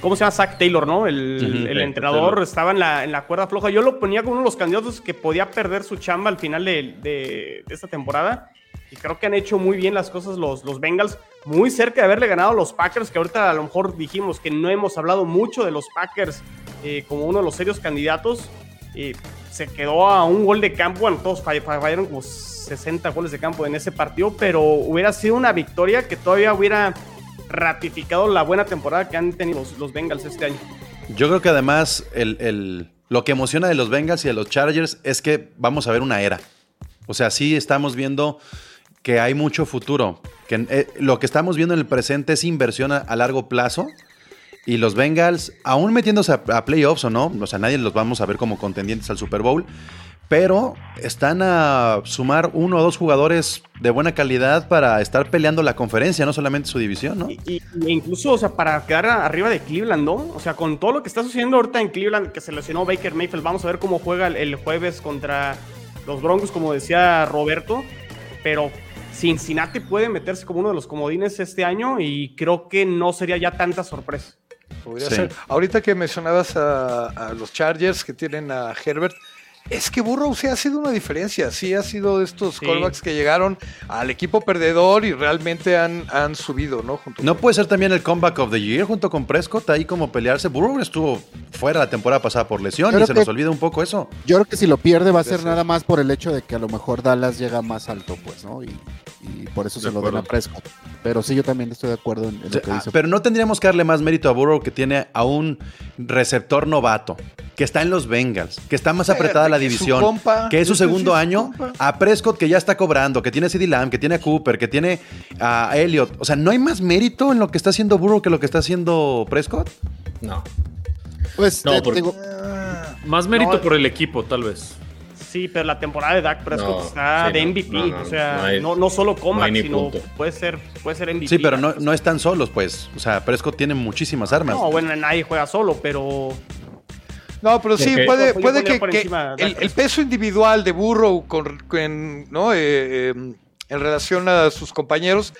¿cómo se llama? Zach Taylor, ¿no? El, entrenador Taylor. estaba en la, en la cuerda floja. Yo lo ponía como uno de los candidatos que podía perder su chamba al final de, de- de esta temporada. Y creo que han hecho muy bien las cosas los, los Bengals. Muy cerca de haberle ganado a los Packers, que ahorita a lo mejor dijimos que no hemos hablado mucho de los Packers eh, como uno de los serios candidatos. Eh, se quedó a un gol de campo. Bueno, todos fall- fallaron como 60 goles de campo en ese partido, pero hubiera sido una victoria que todavía hubiera ratificado la buena temporada que han tenido los, los Bengals este año. Yo creo que además el, el- lo que emociona de los Bengals y de los Chargers es que vamos a ver una era. O sea, sí estamos viendo que hay mucho futuro. Que eh, lo que estamos viendo en el presente es inversión a, largo plazo. Y los Bengals, aún metiéndose a playoffs o no, o sea, nadie los vamos a ver como contendientes al Super Bowl. Pero están a sumar uno o dos jugadores de buena calidad para estar peleando la conferencia, no solamente su división, ¿no? Y, y- e incluso, o sea, para quedar arriba de Cleveland, ¿no? O sea, con todo lo que está sucediendo ahorita en Cleveland, que se lesionó Baker Mayfield, vamos a ver cómo juega el, el jueves contra los Broncos, como decía Roberto. Pero Cincinnati puede meterse como uno de los comodines este año y creo que no sería ya tanta sorpresa. Podría Sí. ser. Ahorita que mencionabas a, a los Chargers que tienen a Herbert, es que Burrow sí ha sido una diferencia. Sí ha sido de estos Sí. callbacks que llegaron al equipo perdedor y realmente han, han subido, ¿no? Junto No con- puede ser también el comeback of the year junto con Prescott ahí como pelearse. Burrow estuvo fuera la temporada pasada por lesión Creo y se que- nos olvida un poco eso. Yo creo que si lo pierde va a ser nada más por el hecho de que a lo mejor Dallas llega más alto, pues, ¿no? Y, y por eso De se lo den a. Prescott. Pero sí, yo también estoy de acuerdo en, en lo que Ah, dice. pero no tendríamos que darle más mérito a Burrow que tiene a un receptor novato, que está en los Bengals, que está más apretada la que es su división, compa, que es su segundo es su año, compa. a Prescott que ya está cobrando, que tiene a CD Lamb, que tiene a Cooper, que tiene a Elliott. O sea, ¿no hay más mérito en lo que está haciendo Burrow que lo que está haciendo Prescott? No. Pues, No, te- porque- digo, Más mérito No. por el equipo, tal vez. Sí, pero la temporada de Dak Prescott No, está sí, de MVP. no, no, o sea, no no, hay- no, solo comeback, sino punto. puede ser, puede ser MVP. Sí, pero no, no están solos, pues. O sea, Prescott tiene muchísimas armas. No, bueno, nadie juega solo, pero No, pero sí, puede, puede que, encima el, peso individual de Burrow con, con, ¿no? Eh, eh, en relación a sus compañeros,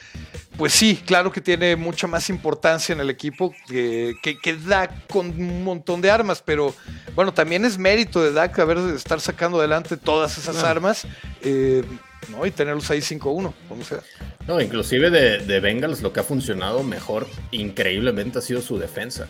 pues sí, claro que tiene mucha más importancia en el equipo que, que, que Dak con un montón de armas, pero bueno, también es mérito de Dak haber estar sacando adelante todas esas armas eh, ¿no? y tenerlos ahí 5-1, como sea. No, inclusive de, de Bengals lo que ha funcionado mejor increíblemente ha sido su defensa.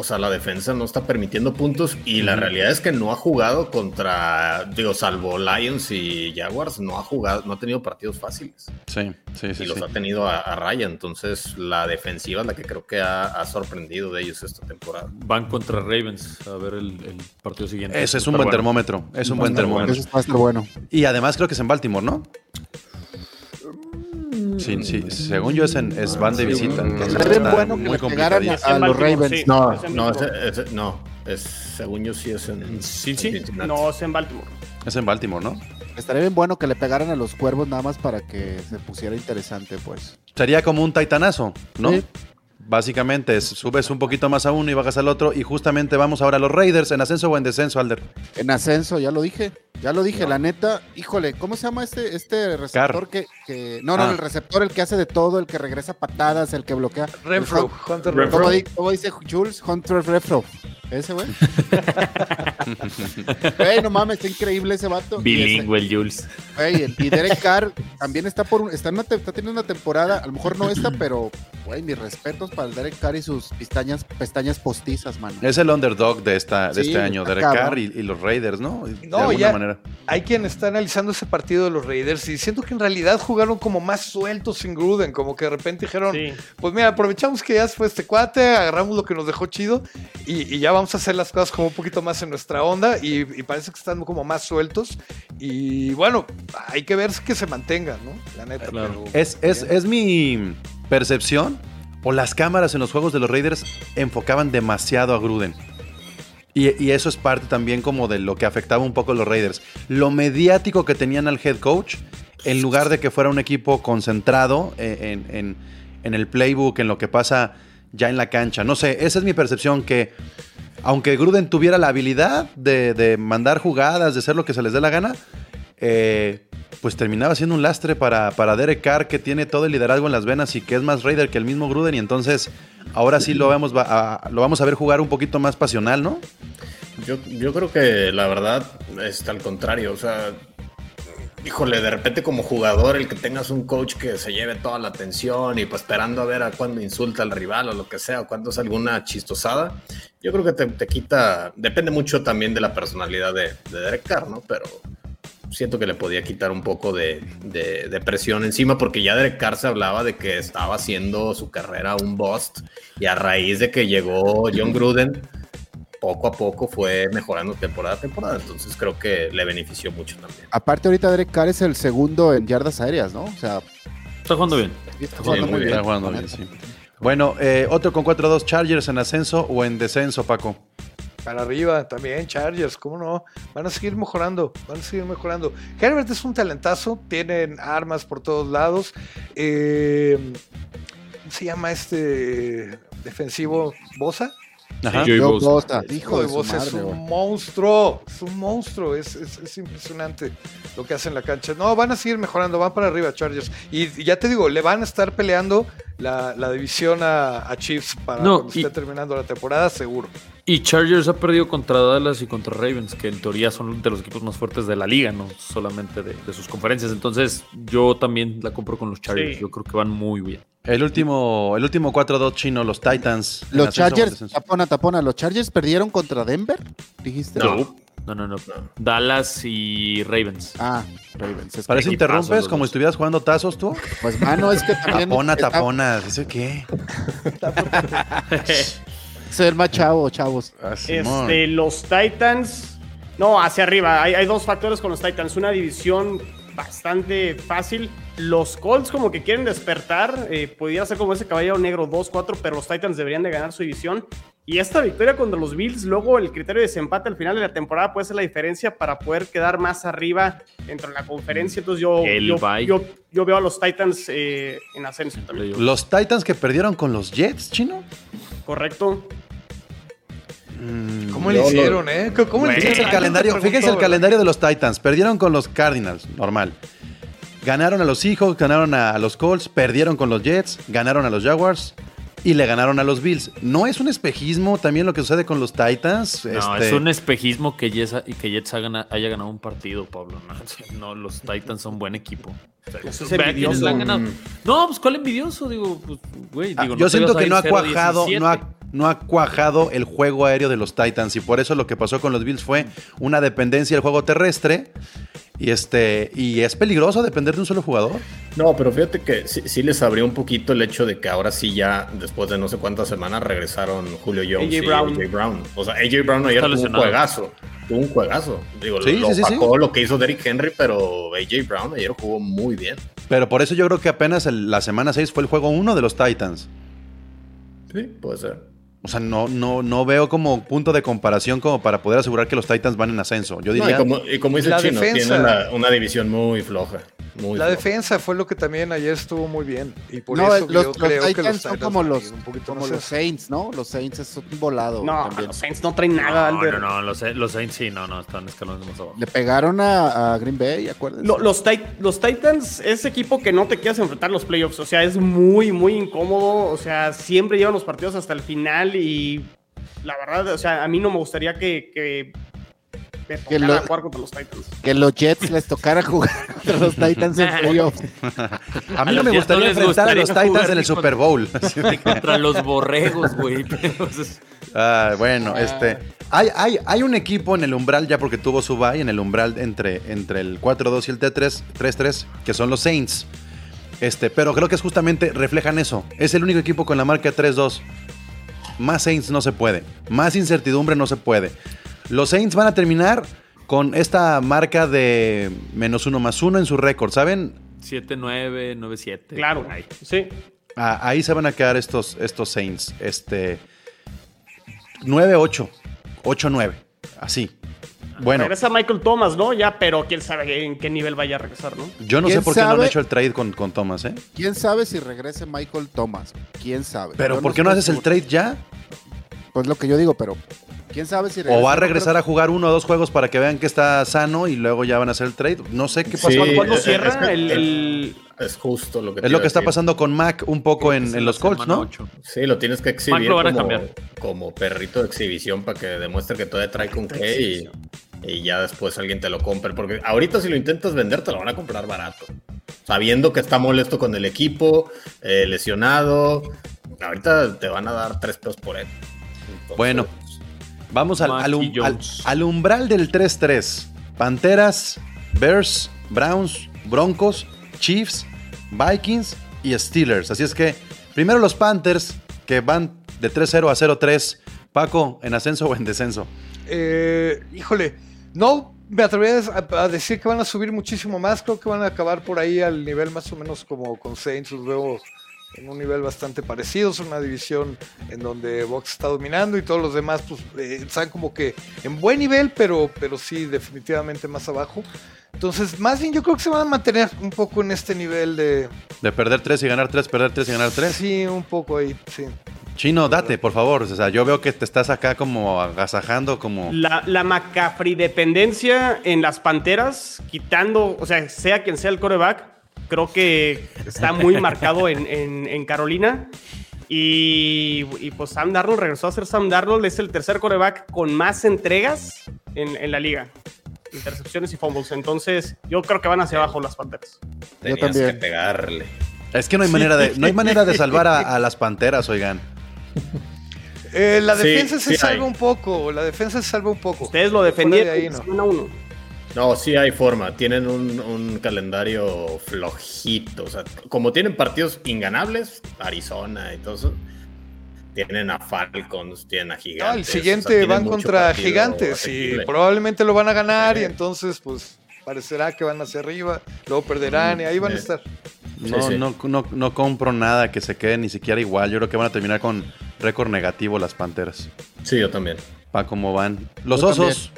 O sea, la defensa no está permitiendo puntos y la realidad es que no ha jugado contra, digo, salvo Lions y Jaguars, no ha jugado, no ha tenido partidos fáciles Sí, sí, sí. y los sí. ha tenido a, a raya. Entonces, la defensiva es la que creo que ha, ha sorprendido de ellos esta temporada. Van contra Ravens a ver el, el partido siguiente. Ese es un buen bueno. termómetro. Es un buen termómetro. eso va a estar bueno. Y además creo que es en Baltimore, ¿no? Sí, sí, según yo es, en, es van de visita. entonces Sería bien está bueno que muy le pegaran a los Ravens. sí, No, es en No, no, es, según yo sí es en Sí, sí. No, es en Baltimore. Es en Baltimore, ¿no? Estaría bien bueno que le pegaran a los cuervos nada más para que se pusiera interesante, pues. Sería como un taitanazo, ¿no? Sí. Básicamente, es- subes un poquito más a uno y bajas al otro. Y justamente vamos ahora a los Raiders, ¿en ascenso o en descenso, Alder? En ascenso, ya lo dije. Ya lo dije, la neta. Híjole, ¿cómo se llama este, este receptor que, que- No, no, Ah. el receptor, el que hace de todo, el que regresa patadas, el que bloquea. Renfro, Hunter Renfro. ¿Cómo, di- cómo dice Jules? Hunter Renfro. Ese, güey. Güey, no mames, está increíble ese vato. Bilingüe el Jules. Güey, el- y Derek Carr también está por un- está, una está teniendo una temporada, a lo mejor no esta, pero güey, mis respetos para el Derek Carr y sus pestañas, pestañas postizas, mano. Es el underdog de, esta, de Sí, este año, Derek cabrón. Carr y, y los Raiders, ¿no? De No, alguna ya- manera. Hay quien está analizando ese partido de los Raiders y siento que en realidad jugaron como más sueltos sin Gruden, como que de repente dijeron, Sí. pues mira, aprovechamos que ya se fue este cuate, agarramos lo que nos dejó chido y, y ya vamos a hacer las cosas como un poquito más en nuestra onda y, y parece que están como más sueltos y bueno, hay que ver que se mantengan, ¿no? La neta. Claro. pero- Es, es, es mi percepción o las cámaras en los juegos de los Raiders enfocaban demasiado a Gruden. Y, y eso es parte también como de lo que afectaba un poco a los Raiders. Lo mediático que tenían al head coach, en lugar de que fuera un equipo concentrado en, en- en el playbook, en lo que pasa ya en la cancha. No sé, esa es mi percepción que aunque Gruden tuviera la habilidad de, de mandar jugadas, de hacer lo que se les dé la gana, eh, pues terminaba siendo un lastre para, para Derek Carr, que tiene todo el liderazgo en las venas y que es más Raider que el mismo Gruden. Y entonces, ahora sí lo vamos, va- a, lo vamos a ver jugar un poquito más pasional, ¿no? Yo, yo creo que la verdad es al contrario. O sea, híjole, de repente como jugador, el que tengas un coach que se lleve toda la atención y pues esperando a ver a cuándo insulta al rival o lo que sea, o cuándo es alguna chistosada, yo creo que te, te quita, depende mucho también de la personalidad de, de Derek Carr, ¿no? Pero siento que le podía quitar un poco de, de- de presión encima porque ya Derek Carr se hablaba de que estaba haciendo su carrera un bust y a raíz de que llegó John Gruden, poco a poco fue mejorando temporada a temporada. Entonces creo que le benefició mucho también. Aparte ahorita Derek Carr es el segundo en yardas aéreas, ¿no? O sea, Está jugando bien. está jugando muy muy bien. Está jugando bien, sí. Bueno, eh, otro con 4-2 Chargers en ascenso o en descenso, Paco. Para arriba también, Chargers, ¿cómo no? Van a seguir mejorando, van a seguir mejorando. Herbert es un talentazo, tienen armas por todos lados. Eh, ¿Cómo se llama este defensivo? ¿Bosa? Ajá. Joey Joe Bosa. Bosa, hijo de Bosa es un monstruo, es un monstruo, es, es- es impresionante lo que hace en la cancha. No, van a seguir mejorando, van para arriba Chargers. Y, y ya te digo, le van a estar peleando la, la división a, a Chiefs para No, cuando y- esté terminando la temporada, seguro. Y Chargers ha perdido contra Dallas y contra Ravens, que en teoría son de los equipos más fuertes de la liga, no solamente de, de sus conferencias. Entonces, yo también la compro con los Chargers. Sí. Yo creo que van muy bien. El último, el último 4-2 chino, los Titans. Los Chargers, tapona, tapona, los Chargers perdieron contra Denver, dijiste. No. No, no, no. Dallas y Ravens. Ah, Ravens. es que- Parece Equipazos interrumpes como dos. estuvieras jugando tazos tú. Pues mano, es que también Tapona, está- tapona. ¿Dice qué? ser más chavo, chavos. Ah. Este, los Titans. No, hacia arriba. Hay, hay dos factores con los Titans. Una división bastante fácil. Los Colts como que quieren despertar. Eh, podría ser como ese caballero negro 2-4, pero los Titans deberían de ganar su división. Y esta victoria contra los Bills, luego el criterio de desempate al final de la temporada puede ser la diferencia para poder quedar más arriba dentro de la conferencia. Entonces yo, yo, yo, yo veo a los Titans eh, en ascenso también. Los Titans que perdieron con los Jets, chino. Correcto. Mm, ¿Cómo le hicieron, eh? ¿Cómo le hicieron? el calendario, Preguntó, fíjense el calendario de los Titans. Perdieron con los Cardinals, normal. Ganaron a los Seahawks, ganaron a los Colts, perdieron con los Jets, ganaron a los Jaguars y le ganaron a los Bills. ¿No es un espejismo también lo que sucede con los Titans? No, Este, es un espejismo que Jets, y que Jets haya ganado un partido, Pablo. No, no, los Titans son buen equipo. O sea, es han. No, pues cuál envidioso, digo, pues, güey, ah, digo, yo te siento que no ha 0-17. cuajado, no ha, no ha cuajado el juego aéreo de los Titans y por eso lo que pasó con los Bills fue una dependencia del juego terrestre y este y es peligroso depender de un solo jugador. No, pero fíjate que sí, sí les abrió un poquito el hecho de que ahora sí ya, después de no sé cuántas semanas, regresaron Julio Jones AJ y Brown. AJ Brown. O sea, AJ Brown ayer tuvo un juegazo. Tuvo un juegazo. Digo, Sí, lo sí, sí, sí. opacó lo que hizo Derrick Henry, pero AJ Brown ayer jugó muy bien. Pero por eso yo creo que apenas el- la semana 6 fue el juego 1 de los Titans. Sí, puede ser. O sea, no, no, no veo como punto de comparación como para poder asegurar que los Titans van en ascenso. Yo No, y, diría. como, y como dice el Chino, defensa. tiene una división muy floja. Muy La defensa fue lo que también ayer estuvo muy bien. Y por no, eso los, yo los creo que Titans los son como los, un poquito como los Saints, ¿no? Los Saints es un volado No, también. los Saints no traen nada, No, Albert. no, no, los, los Saints sí, no, no, están escalones más abajo. Le pegaron a, a Green Bay, acuérdense. Lo- los, Tit- los Titans es equipo que no te quieres enfrentar en los playoffs. O sea, es muy, muy incómodo. O sea, siempre llevan los partidos hasta el final y La verdad, o sea, a mí no me gustaría que, que Que lo- jugar contra los Titans. Que los Jets les tocara jugar contra los Titans en playoffs. A mí A no me gustaría no enfrentar a los gustaría Titans en el Super Bowl. Contra los borregos, güey. Ah, bueno, este. Hay, hay, hay un equipo en el umbral, ya porque tuvo su bye, en el umbral entre, entre el 4-2 y el T3, 3-3, que son los Saints. Este, pero creo que es justamente reflejan eso. Es el único equipo con la marca 3-2. Más Saints no se puede. Más incertidumbre no se puede. Los Saints van a terminar con esta marca de menos uno más uno en su récord, ¿saben? 7-9, 9-7. Claro, ahí. sí. Ah, ahí se van a quedar estos, estos Saints. Este. 9-8. 8-9. Así. Bueno, Regresa Michael Thomas, ¿no? Ya, pero quién sabe en qué nivel vaya a regresar, ¿no? yo no sé ¿Quién por qué no han hecho el trade con, con Thomas, ¿eh? ¿Quién sabe si regrese Michael Thomas? ¿Quién sabe? Pero Yo ¿por qué no haces el trade ya? Pues lo que yo digo, pero ¿quién sabe si O va a regresar a jugar uno o dos juegos para que vean que está sano y luego ya van a hacer el trade. No sé qué pasó. Sí, ¿Cuándo, es- cierra es que- el, el- Es justo lo que Es lo que está decir. pasando con Mac un poco en, los Colts, ¿no? Sí, lo tienes que exhibir lo van a como, cambiar. como perrito de exhibición para que demuestre que todavía trae con qué y, y ya después alguien te lo compre. Porque ahorita si lo intentas vender te lo van a comprar barato. Sabiendo que está molesto con el equipo, eh, lesionado. Ahorita te van a dar tres pesos por él. Entonces, Bueno. Vamos al, um- umbral del 3-3. Panteras, Bears, Browns, Broncos, Chiefs, Vikings y Steelers. Así es que primero los Panthers que van de 3-0 a 0-3. Paco, ¿en ascenso o en descenso? Eh, híjole, no me atrevería a, a decir que van a subir muchísimo más. Creo que van a acabar por ahí al nivel más o menos como con Saints. Los veo en un nivel bastante parecido. Es una división en donde Box está dominando y todos los demás pues, eh, están como que en buen nivel, pero, pero sí, definitivamente más abajo. Entonces, más bien yo creo que se van a mantener un poco en este nivel de... De perder 3 y ganar 3, perder 3 y ganar 3. Sí, un poco ahí, sí. Chino, date, por favor. O sea, yo veo que te estás acá como agasajando, como... la, la McCaffrey dependencia en las Panteras, quitando, o sea, sea quien sea el coreback, creo que está muy marcado en, en- en Carolina. Y, y, pues Sam Darnold regresó a ser Sam Darnold, es el tercer coreback con más entregas en, en la liga. Intercepciones y fumbles. Entonces, yo creo que van hacia abajo las Panteras. tenías también. que pegarle. Es que no hay manera de, no hay manera de salvar a, a las Panteras, oigan. Eh, la Sí, defensa se sí salva hay. un poco, la defensa se salva un poco. Ustedes lo de defendieron ahí, en no. semana uno. No, sí hay forma. Tienen un, un calendario flojito. O sea, como tienen partidos inganables, Arizona y todo eso, tienen a Falcons, tienen a No, Gigantes. el o sea, siguiente van contra gigantes y probablemente lo van a ganar y entonces pues parecerá que van hacia arriba, luego perderán y ahí van a estar. No, Sí, sí. No, no, no compro nada que se quede ni siquiera igual. Yo creo que van a terminar con récord negativo las Panteras. Sí, yo también. Pa' cómo van. Los Yo osos.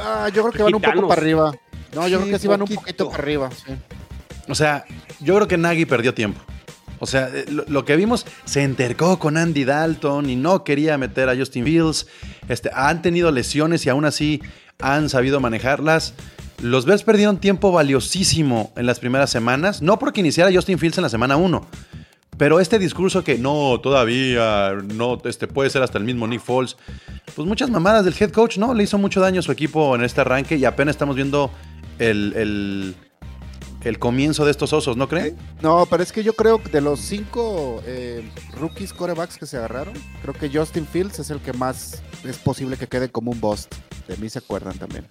Ah, yo creo que van un poco para arriba. No, yo Sí, creo que sí van un poquito. para arriba. sí. O sea, yo creo que Nagy perdió tiempo. O sea, eh, lo, lo que vimos, se entercó con Andy Dalton y no quería meter a Justin Fields. Este, han tenido lesiones y aún así han sabido manejarlas. Los Bears perdieron tiempo valiosísimo en las primeras semanas, no porque iniciara Justin Fields en la semana 1, pero este discurso que no, todavía, no, este puede ser hasta el mismo Nick Foles, pues muchas mamadas del head coach, ¿no? Le hizo mucho daño a su equipo en este arranque y apenas estamos viendo el, el, el comienzo de estos osos, ¿no creen? No, pero es que yo creo que de los cinco eh, rookies corebacks que se agarraron, creo que Justin Fields es el que más es posible que quede como un bust. De mí se acuerdan también.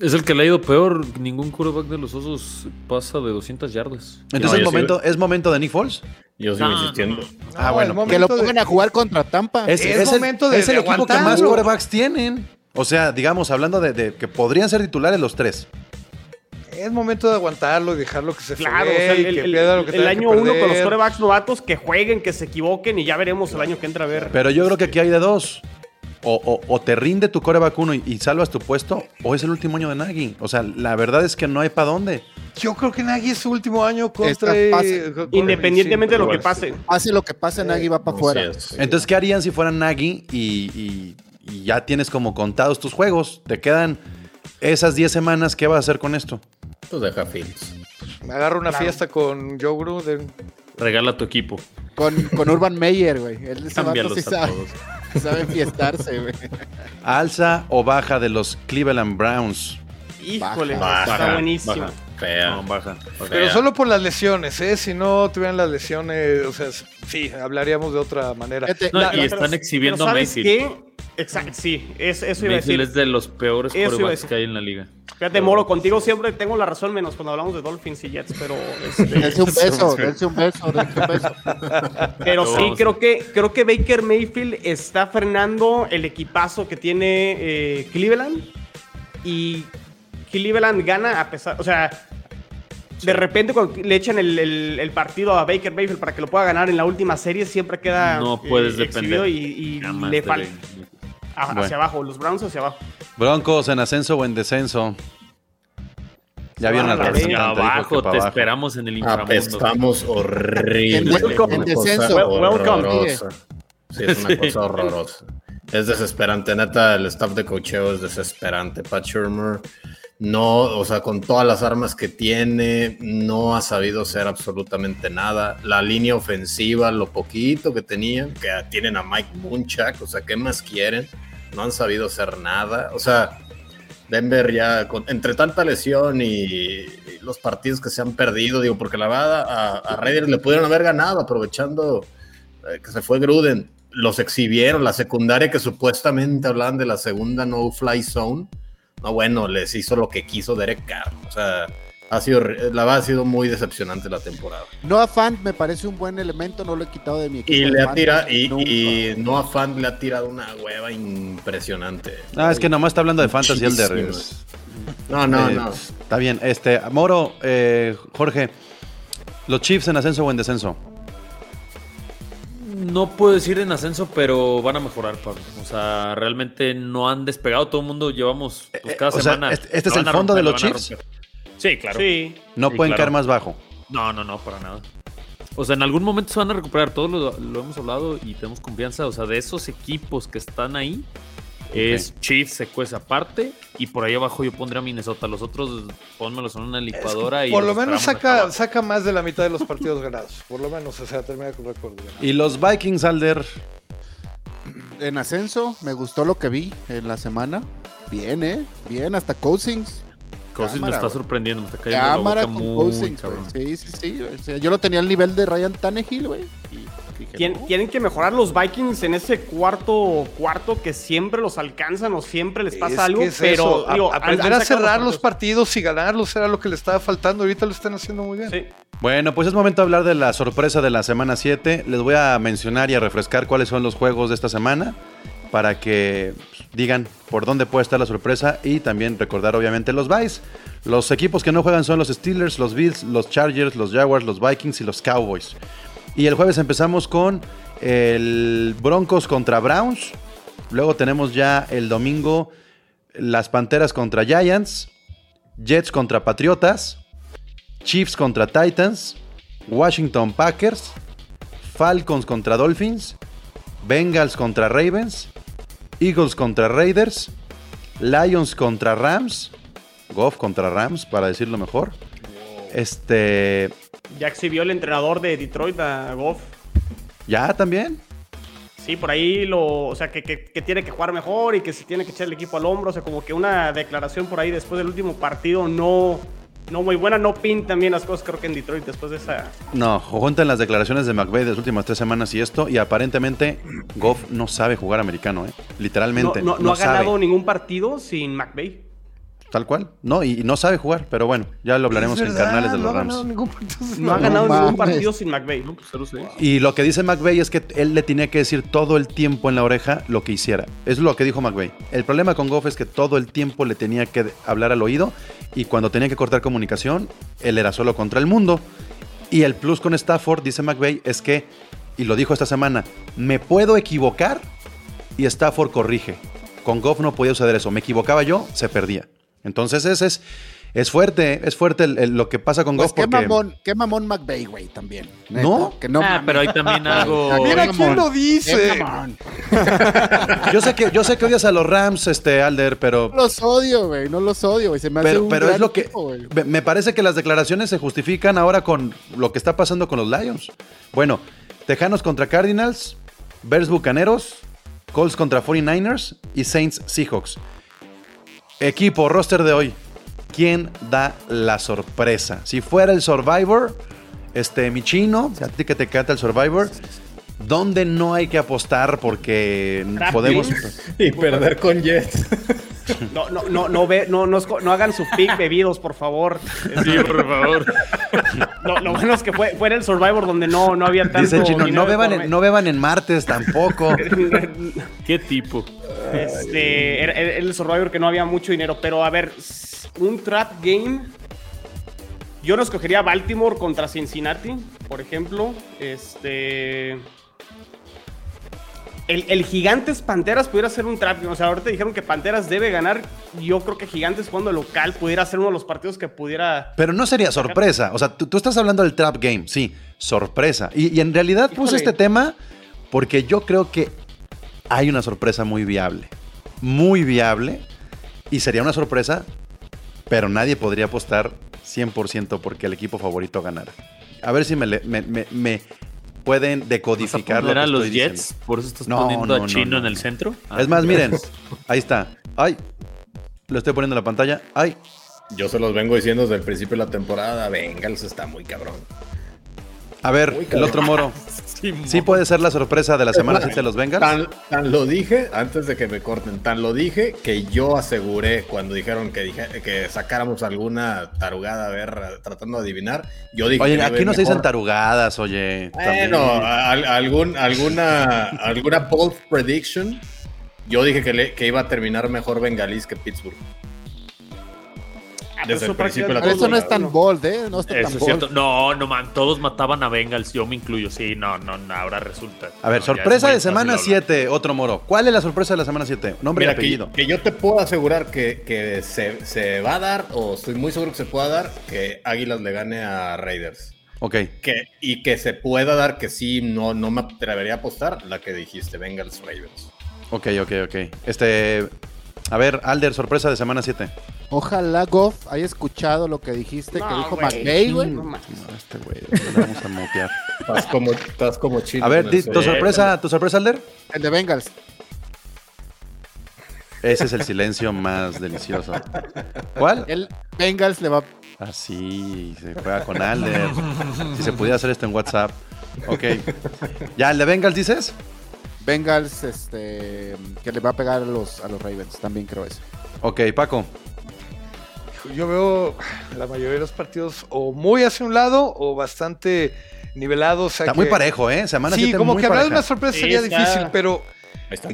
Es el que le ha ido peor. Ningún quarterback de los osos pasa de 200 yardas. Entonces No, es, momento, es momento de Nick Foles. Yo sigo No, insistiendo. Ah, No, bueno. Que lo de- pongan a jugar contra Tampa. Es, Es es el, momento de- es el de equipo que más corebacks tienen. O sea, digamos, hablando de, de que podrían ser titulares los tres. Es momento de aguantarlo y dejarlo que se Claro, o foguee sea, el, y que el- pierda lo que el que año uno con los corebacks novatos que jueguen, que se equivoquen y ya veremos el año que entra a ver. Pero yo creo que aquí hay de dos. O, o- o te rinde tu coreback uno y, y salvas tu puesto, o es el último año de Nagy. O sea, la verdad es que no hay para dónde. Yo creo que Nagy es su último año contra... Con- Independientemente de lo que pase. Hace lo que pase, Nagy va para afuera. Entonces, ¿qué harían si fueran Nagy y, y- y ya tienes como contados tus juegos? Te quedan esas 10 semanas, ¿qué vas a hacer con esto? Pues deja Fields. Me agarro una fiesta con Joe Gruden. Regala tu equipo. Con, con Urban Meyer, güey. Él Cámbialos sí a todos. Sabe fiestarse, güey. Alza o baja de los Cleveland Browns. Híjole, Baja, está baja, buenísimo. baja. Fea. No, baja. baja. Pero solo por las lesiones, ¿eh? Si no tuvieran las lesiones, o sea, sí, hablaríamos de otra manera. No, La- y la- están pero- exhibiendo pero a ¿sabes Mayfield. qué? Exacto, sí, es- eso iba a decir. Es de los peores quarterbacks que hay en la liga. Fíjate, Moro, contigo siempre tengo la razón, menos cuando hablamos de Dolphins y Jets, pero este, dense un beso, dense un beso, dense un beso. Pero sí, creo que, creo que Baker Mayfield está frenando el equipazo que tiene eh, Cleveland. Y Cleveland gana a pesar. O sea, de repente cuando le echan el, el- el partido a Baker Mayfield para que lo pueda ganar en la última serie, siempre queda. No puedes eh, exhibido depender. Y, le falta. Hacia Bueno. abajo, los Browns hacia abajo. Broncos en ascenso o en descenso. Ya vieron al representante. Abajo te abajo. esperamos en el inframundo. Apestamos horrible. En- descenso. Welcome. Sí, es una Sí. cosa horrorosa. Es desesperante, neta, el staff de cocheo es desesperante. Pat Shermer no, o sea, con todas las armas que tiene, no ha sabido hacer absolutamente nada. La línea ofensiva, lo poquito que tenían, que tienen a Mike Munchak, o sea, ¿qué más quieren? No han sabido hacer nada. O sea, Denver ya, con- entre tanta lesión y, y los partidos que se han perdido, digo, porque la verdad a, a Raiders le pudieron haber ganado aprovechando eh, que se fue Gruden. Los exhibieron, la secundaria que supuestamente hablaban de la segunda no-fly zone. No, bueno, les hizo lo que quiso Derek Carr. O sea, ha sido, la verdad ha sido muy decepcionante la temporada. Noah Fant me parece un buen elemento, no lo he quitado de mi equipo. Y de le ha tirado, y, y Noah Fant le ha tirado una hueva impresionante. Ah, es que nomás está hablando de Fantasy Elder. Muchísimas. No, no, Eh, no. Está bien. Este, Moro, eh, Jorge, ¿los Chiefs en ascenso o en descenso? No puedo decir en ascenso, pero van a mejorar, Pablo. O sea, realmente no han despegado. Todo el mundo llevamos pues, cada Eh, o sea, semana. este- este es el fondo de los lo romper. Sí, claro. Sí. No Sí, pueden claro. caer más bajo. No, no, no, para nada. O sea, en algún momento se van a recuperar. Todos lo, lo hemos hablado y tenemos confianza. O sea, de esos equipos que están ahí, es Chiefs se cuece aparte. Y por ahí abajo yo pondría a Minnesota. Los otros, pónmelos en una licuadora. y Por lo menos saca, saca más de la mitad de los partidos ganados. Por lo menos, o sea, termina con récord. ganado. Y los Vikings, Alder. En ascenso, me gustó lo que vi en la semana. Bien, ¿eh? Bien, hasta Cousins. Cousins me está sorprendiendo. Me está cayendo la Cámara boca con muy Cousins. Sí, sí, sí. O sea, yo lo tenía al nivel de Ryan Tannehill, güey. y dije, Tien- no. Tienen que mejorar los Vikings en ese cuarto cuarto que siempre los alcanzan o siempre les pasa Es algo, que es pero digo, aprender han a cerrar los partidos. partidos y ganarlos era lo que le estaba faltando. Ahorita lo están haciendo muy bien. Sí. Bueno, pues es momento de hablar de la sorpresa de la semana 7. Les voy a mencionar y a refrescar cuáles son los juegos de esta semana para que pues, digan por dónde puede estar la sorpresa y también recordar obviamente los buys. Los equipos que no juegan son los Steelers, los Bills, los Chargers, los Jaguars, los Vikings y los Cowboys. Y el jueves empezamos con el Broncos contra Browns. Luego tenemos ya el domingo las Panteras contra Giants, Jets contra Patriotas, Chiefs contra Titans, Washington Packers, Falcons contra Dolphins, Bengals contra Ravens, Eagles contra Raiders, Lions contra Rams, Goff contra Rams, para decirlo mejor. Este, Ya exhibió el entrenador de Detroit a Goff. ya también. Sí, por ahí lo, o sea, que, que- que tiene que jugar mejor y que se tiene que echar el equipo al hombro, o sea, como que una declaración por ahí después del último partido no, no muy buena, no pintan bien las cosas creo que en Detroit después de esa... No, juntan las declaraciones de McVeigh de las últimas tres semanas y esto, y aparentemente Goff no sabe jugar americano, ¿eh? No, Literalmente. no- no ha sabe. ganado ningún partido sin McVay. Tal cual. No, y, y no sabe jugar, pero bueno, ya lo hablaremos en carnales de no los ha ganado Rams. ningún partido. No, ha No ganado ningún partido sin McVay. Y lo que dice McVeigh es que él le tenía que decir todo el tiempo en la oreja lo que hiciera. Es lo que dijo McVeigh. El problema con Goff es que todo el tiempo le tenía que hablar al oído y cuando tenía que cortar comunicación, él era solo contra el mundo. Y el plus con Stafford, dice McVeigh, es que, y lo dijo esta semana, me puedo equivocar y Stafford corrige. Con Goff no podía suceder eso. Me equivocaba yo, se perdía. Entonces ese es, es fuerte, es fuerte el- el- lo que pasa con Pues Goff qué porque... mamón, qué mamón McVeigh, güey, también. Neta, ¿No? Que no ah, pero hay también algo. Mira Qué quién lo dice. Mamón. Yo sé que, yo sé que odias a los Rams, este, Alder, pero... No los odio, güey, no los odio, güey. Se me hace Pero, un pero gran es lo que. Me parece que las declaraciones se justifican ahora con lo que está pasando con los Lions. Bueno, Tejanos contra Cardinals, Bears Bucaneros, Colts contra 49ers y Saints Seahawks. Equipo, roster de hoy. ¿Quién da la sorpresa? Si fuera el Survivor, este, mi chino, a ti que te canta el Survivor, ¿dónde no hay que apostar? Porque podemos. Y perder con Jets. No, no, no, no, ve, no, no, no hagan su pick bebidos, por favor. Sí, por favor. Lo, lo bueno es que fue, fue en el Survivor donde no, no había tanto Dice el chino, no beban, en, no beban en martes tampoco. ¿Qué tipo? Este, era, era el Survivor que no había mucho dinero, pero a ver, un trap game. Yo no escogería Baltimore contra Cincinnati, por ejemplo. Este. El, el Gigantes Panteras pudiera ser un trap. O sea, ahorita dijeron que Panteras debe ganar. Yo creo que Gigantes jugando local pudiera ser uno de los partidos que pudiera. Pero no sería sorpresa. O sea, tú, tú estás hablando del trap game, sí, sorpresa. Y, y en realidad puse este tema porque yo creo que hay una sorpresa muy viable. Muy viable. Y sería una sorpresa, pero nadie podría apostar 100% porque el equipo favorito ganara. A ver si me, le- me- me- me pueden ¿Vas a decodificar lo poner que a los estoy Jets? diciendo. ¿Por eso estás No, poniendo no, a no, Chino no. en el centro? Es más, miren, ahí está. Ay, lo estoy poniendo en la pantalla. Ay, Yo se los vengo diciendo desde el principio de la temporada. Bengals está muy cabrón. a ver, el otro moro. Sí puede ser la sorpresa de la semana 7 de los Bengals. Tan, tan lo dije, antes de que me corten, tan lo dije que yo aseguré cuando dijeron que, dije, que sacáramos alguna tarugada a ver, tratando de adivinar. Yo dije Oye, aquí no se dicen tarugadas, oye. Bueno, al- algún, alguna, alguna bold prediction. Yo dije que, le- que iba a terminar mejor Bengalis que Pittsburgh. Ah, el eso principio de la Pero eso no es tan bold, ¿eh? No está Eso tan es cierto. bold. No, no, man. Todos mataban a Bengals. Yo me incluyo. Sí, no, no, no, ahora resulta. A ver, No, sorpresa de semana fácil hablar. 7, otro moro. ¿Cuál es la sorpresa de la semana 7? Nombre Mira, y que, apellido. que yo te puedo asegurar que, que se, se va a dar, o estoy muy seguro que se pueda dar, que Águilas le gane a Raiders. Ok. Que, y que se pueda dar, que sí, no, no me atrevería a apostar, la que dijiste, Bengals Ravens. Ok, ok, ok. Este. A ver, Alder, sorpresa de semana 7. Ojalá Goff haya escuchado lo que dijiste, que No, dijo güey. McVay, güey. No. Este güey, le vamos a mutear. Estás como, estás como chino. A ver, di- tu sueño. sorpresa, tu sorpresa, Alder. El de Bengals. Ese es el silencio más delicioso. ¿Cuál? El Bengals le va Así, se juega con Alder. Si se pudiera hacer esto en WhatsApp. Ok. ¿Ya el de Bengals dices? Bengals, este, que le va a pegar a los, a los Ravens. También creo eso. Ok, Paco. Yo veo la mayoría de los partidos o muy hacia un lado o bastante nivelados. o sea Está muy parejo, ¿eh? Semana Sí, 7 como muy que hablar de una sorpresa Sí, sería está- difícil, pero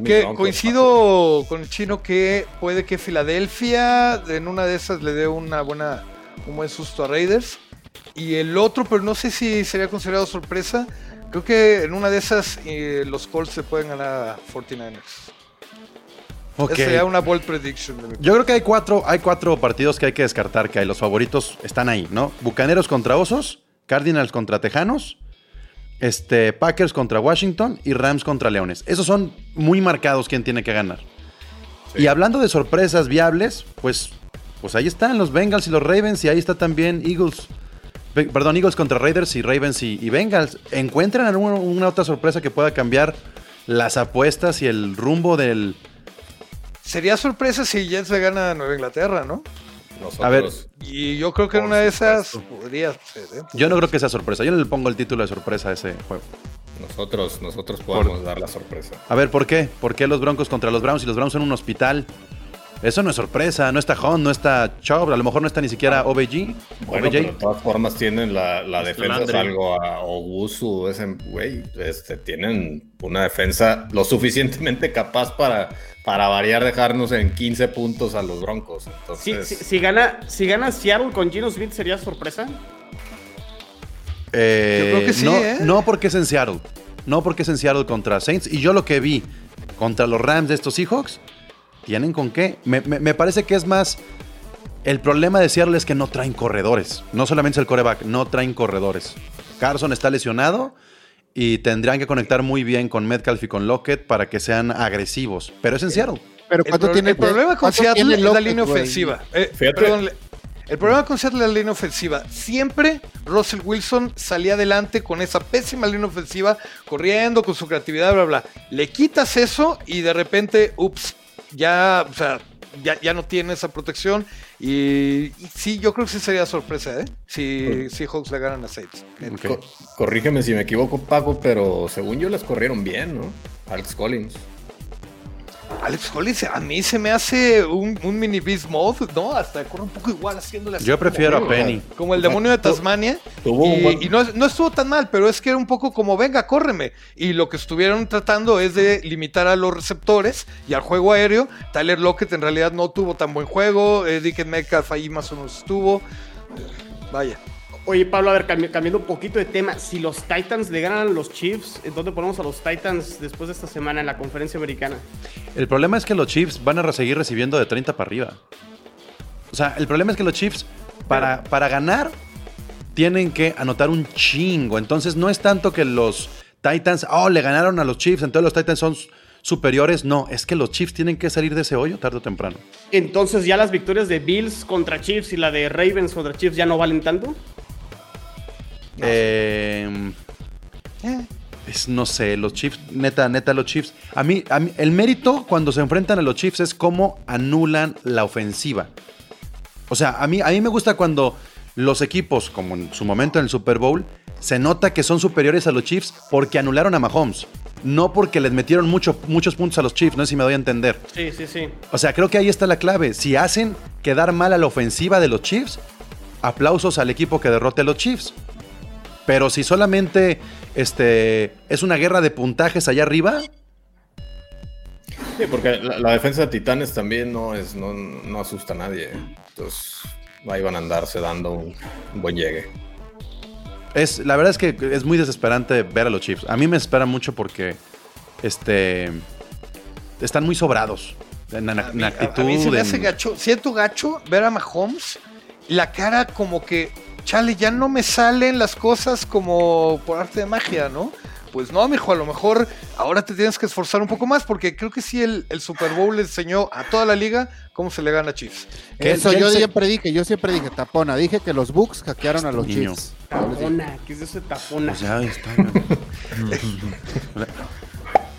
que broncos, coincido con el chino que puede que Filadelfia en una de esas le dé una buena, un buen susto a Raiders. Y el otro, pero no sé si sería considerado sorpresa. Creo que en una de esas eh, los Colts se pueden ganar a 49ers. Ok. Esa sería una bold prediction. de mi Yo creo que hay cuatro, hay cuatro partidos que hay que descartar, que hay. Los favoritos están ahí, ¿no? Bucaneros contra Osos, Cardinals contra Tejanos, este, Packers contra Washington y Rams contra Leones. Esos son muy marcados quién tiene que ganar. Y hablando de sorpresas viables, pues, pues ahí están los Bengals y los Ravens y ahí está también Eagles. Pe- Perdón, Eagles contra Raiders y Ravens y, y Bengals. ¿Encuentran alguna una otra sorpresa que pueda cambiar las apuestas y el rumbo del... Sería sorpresa si Jets le gana a Nueva Inglaterra, ¿no? Nosotros, A ver. Y yo creo que en una de esas podría ser. ¿eh? Yo no creo que sea sorpresa. Yo no le pongo el título de sorpresa a ese juego. nosotros, nosotros podemos dar la sorpresa. A ver, ¿por qué? ¿Por qué los Broncos contra los Browns y los Browns en un hospital? Eso no es sorpresa. No está Hunt, no está Chubb, a lo mejor no está ni siquiera OBG. Bueno, OBJ. pero de todas formas tienen la, la Este defensa, Landry. salvo a Ogusu, ese güey, este, tienen una defensa lo suficientemente capaz para, para variar, dejarnos en 15 puntos a los Broncos. Si- si gana, si gana Seattle con Gino Smith, ¿sería sorpresa? Eh, Yo creo que sí, no, ¿eh? no porque es en Seattle. No porque es en Seattle contra Saints. Y yo lo que vi contra los Rams de estos Seahawks, ¿tienen con qué? Me, me- me parece que es más... El problema de Seattle es que no traen corredores. No solamente es el coreback, no traen corredores. Carson está lesionado y tendrían que conectar muy bien con Metcalf y con Lockett para que sean agresivos. Pero es en Seattle. Pero ¿cuánto tiene el problema con cuánto Seattle tiene es la línea ofensiva. Eh, perdón, El problema con Seattle es la línea ofensiva. Siempre Russell Wilson salía adelante con esa pésima línea ofensiva, corriendo con su creatividad, bla, bla. Le quitas eso y de repente, ups, ya, o sea, ya, ya no tiene esa protección. Y, y sí, yo creo que sí sería sorpresa, ¿eh? Si Seahawks le ganan a Saints. Co- corrígeme si me equivoco, Paco, pero según yo las corrieron bien, ¿no? Alex Collins. Alex Collins a mí se me hace un, un mini beast mode, ¿no? Hasta corre un poco igual haciéndole así Yo como- prefiero a Penny. Como el demonio de Tasmania. tuvo un y buen- y no, no estuvo tan mal, pero es que era un poco como, venga, córreme. Y lo que estuvieron tratando es de limitar a los receptores y al juego aéreo. Tyler Lockett en realidad no tuvo tan buen juego. Eh, Dickens Metcalf ahí más o menos estuvo. Vaya. Oye, Pablo, a ver, cambi- cambiando un poquito de tema. Si los Titans le ganan a los Chiefs, ¿en ¿dónde ponemos a los Titans después de esta semana en la conferencia americana? El problema es que los Chiefs van a seguir recibiendo de 30 para arriba. O sea, el problema es que los Chiefs, para, para ganar, tienen que anotar un chingo. Entonces, no es tanto que los Titans, oh, le ganaron a los Chiefs, entonces los Titans son superiores. No, es que los Chiefs tienen que salir de ese hoyo tarde o temprano. Entonces, ¿ya las victorias de Bills contra Chiefs y la de Ravens contra Chiefs ya no valen tanto? Eh, es, no sé, los Chiefs, neta, neta, los Chiefs. A mí, a mí, el mérito cuando se enfrentan a los Chiefs es cómo anulan la ofensiva. O sea, a mí, a mí me gusta cuando los equipos, como en su momento en el Super Bowl, se nota que son superiores a los Chiefs porque anularon a Mahomes. No porque les metieron mucho- muchos puntos a los Chiefs, no sé si me doy a entender. Sí, sí, sí. O sea, creo que ahí está la clave. Si hacen quedar mal a la ofensiva de los Chiefs, aplausos al equipo que derrote a los Chiefs. Pero si solamente este, es una guerra de puntajes allá arriba, Sí, porque la, la defensa de Titanes también no es no, no asusta a nadie. Entonces, ahí van a andarse dando un, un buen llegue. es, la verdad es que es muy desesperante ver a los Chiefs. A mí me espera mucho porque este, están muy sobrados en, en A mí, actitud. a mí se me hace en- gacho. Siento gacho ver a Mahomes. La cara como que, chale, ya no me salen las cosas como por arte de magia, ¿no? Pues no, mijo, a lo mejor ahora te tienes que esforzar un poco más porque creo que sí el, el Super Bowl le enseñó a toda la liga cómo se le gana a Chiefs. ¿Qué- Eso yo se- siempre dije, yo siempre dije, tapona. Dije que los Bucks hackearon a los Niño. Chiefs. Tapona, ¿qué es eso de tapona? Pues ya ahí está.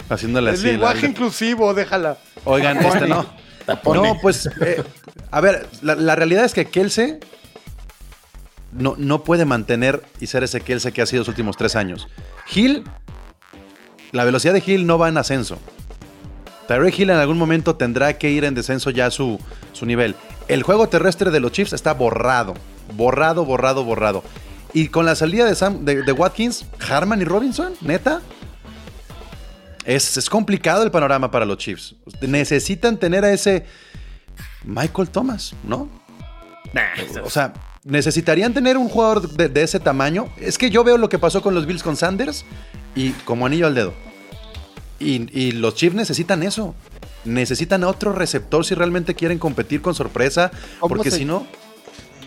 Haciéndole así. la- lenguaje inclusivo, déjala. Oigan, este no. Tapone. No, pues, eh, a ver, la, la realidad es que Kelsey no, no puede mantener y ser ese Kelsey que ha sido los últimos tres años. Hill, la velocidad de Hill no va en ascenso. Tyreek Hill en algún momento tendrá que ir en descenso ya a su, su nivel. El juego terrestre de los Chiefs está borrado. Borrado, borrado, borrado. Y con la salida de, Sam, de, de Watkins, Harman y Robinson, neta, es, es complicado el panorama para los Chiefs. Necesitan tener a ese Michael Thomas, ¿no? O sea, necesitarían tener un jugador de, de ese tamaño. Es que yo veo lo que pasó con los Bills con Sanders y como anillo al dedo. Y, y los Chiefs necesitan eso. Necesitan a otro receptor si realmente quieren competir con sorpresa. ¿Cómo Porque se- si no,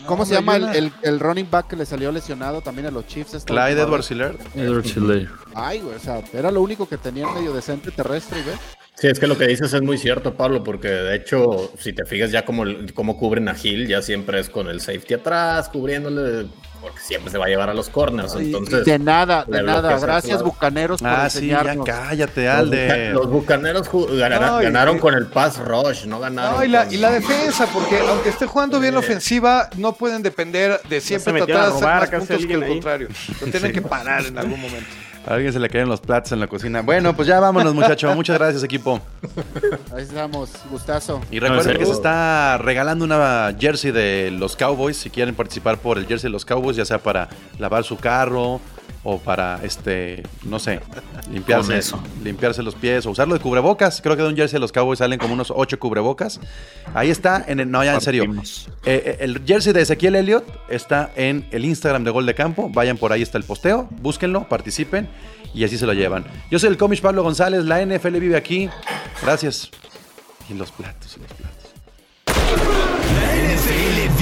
¿Cómo No, se llama el, el- el running back que le salió lesionado también a los Chiefs? esta Clyde Edwards? Hiller. Edward Chile. Ay, güey, o sea, era lo único que tenía medio decente terrestre, güey. Sí, es que lo que dices es muy cierto, Pablo, porque de hecho, si te fijas ya cómo, cómo cubren a Hill, ya siempre es con el safety atrás, cubriéndole, porque siempre se va a llevar a los corners. Entonces, de nada, de nada. Gracias, Bucaneros, por Ah, sí, ya enseñarnos. cállate, Alde. los bucaneros ju- ganara- No, y- ganaron y- con el pass rush, no ganaron. No, y la, con- y la defensa, porque aunque esté jugando bien la ofensiva, no pueden depender de siempre tratar de hacer más puntos que el ahí. contrario. Lo tienen que parar en algún momento. A alguien se le caen los platos en la cocina. Bueno, pues ya vámonos, muchachos. Muchas gracias, equipo. Ahí estamos, gustazo. Y recuerden No, que se está regalando una jersey de los Cowboys. Si quieren participar por el jersey de los Cowboys, ya sea para lavar su carro o para, este, no sé, limpiarse, eso. limpiarse los pies o usarlo de cubrebocas. Creo que de un jersey de los Cowboys salen como unos ocho cubrebocas. Ahí está, en el, no, ya en serio. Eh, eh, el jersey de Ezequiel Elliott está en el Instagram de Gol de Campo. Vayan por ahí, está el posteo. Búsquenlo, participen y así se lo llevan. Yo soy el cómic Pablo González. La NFL vive aquí. Gracias. Y los platos, y los platos. La NFL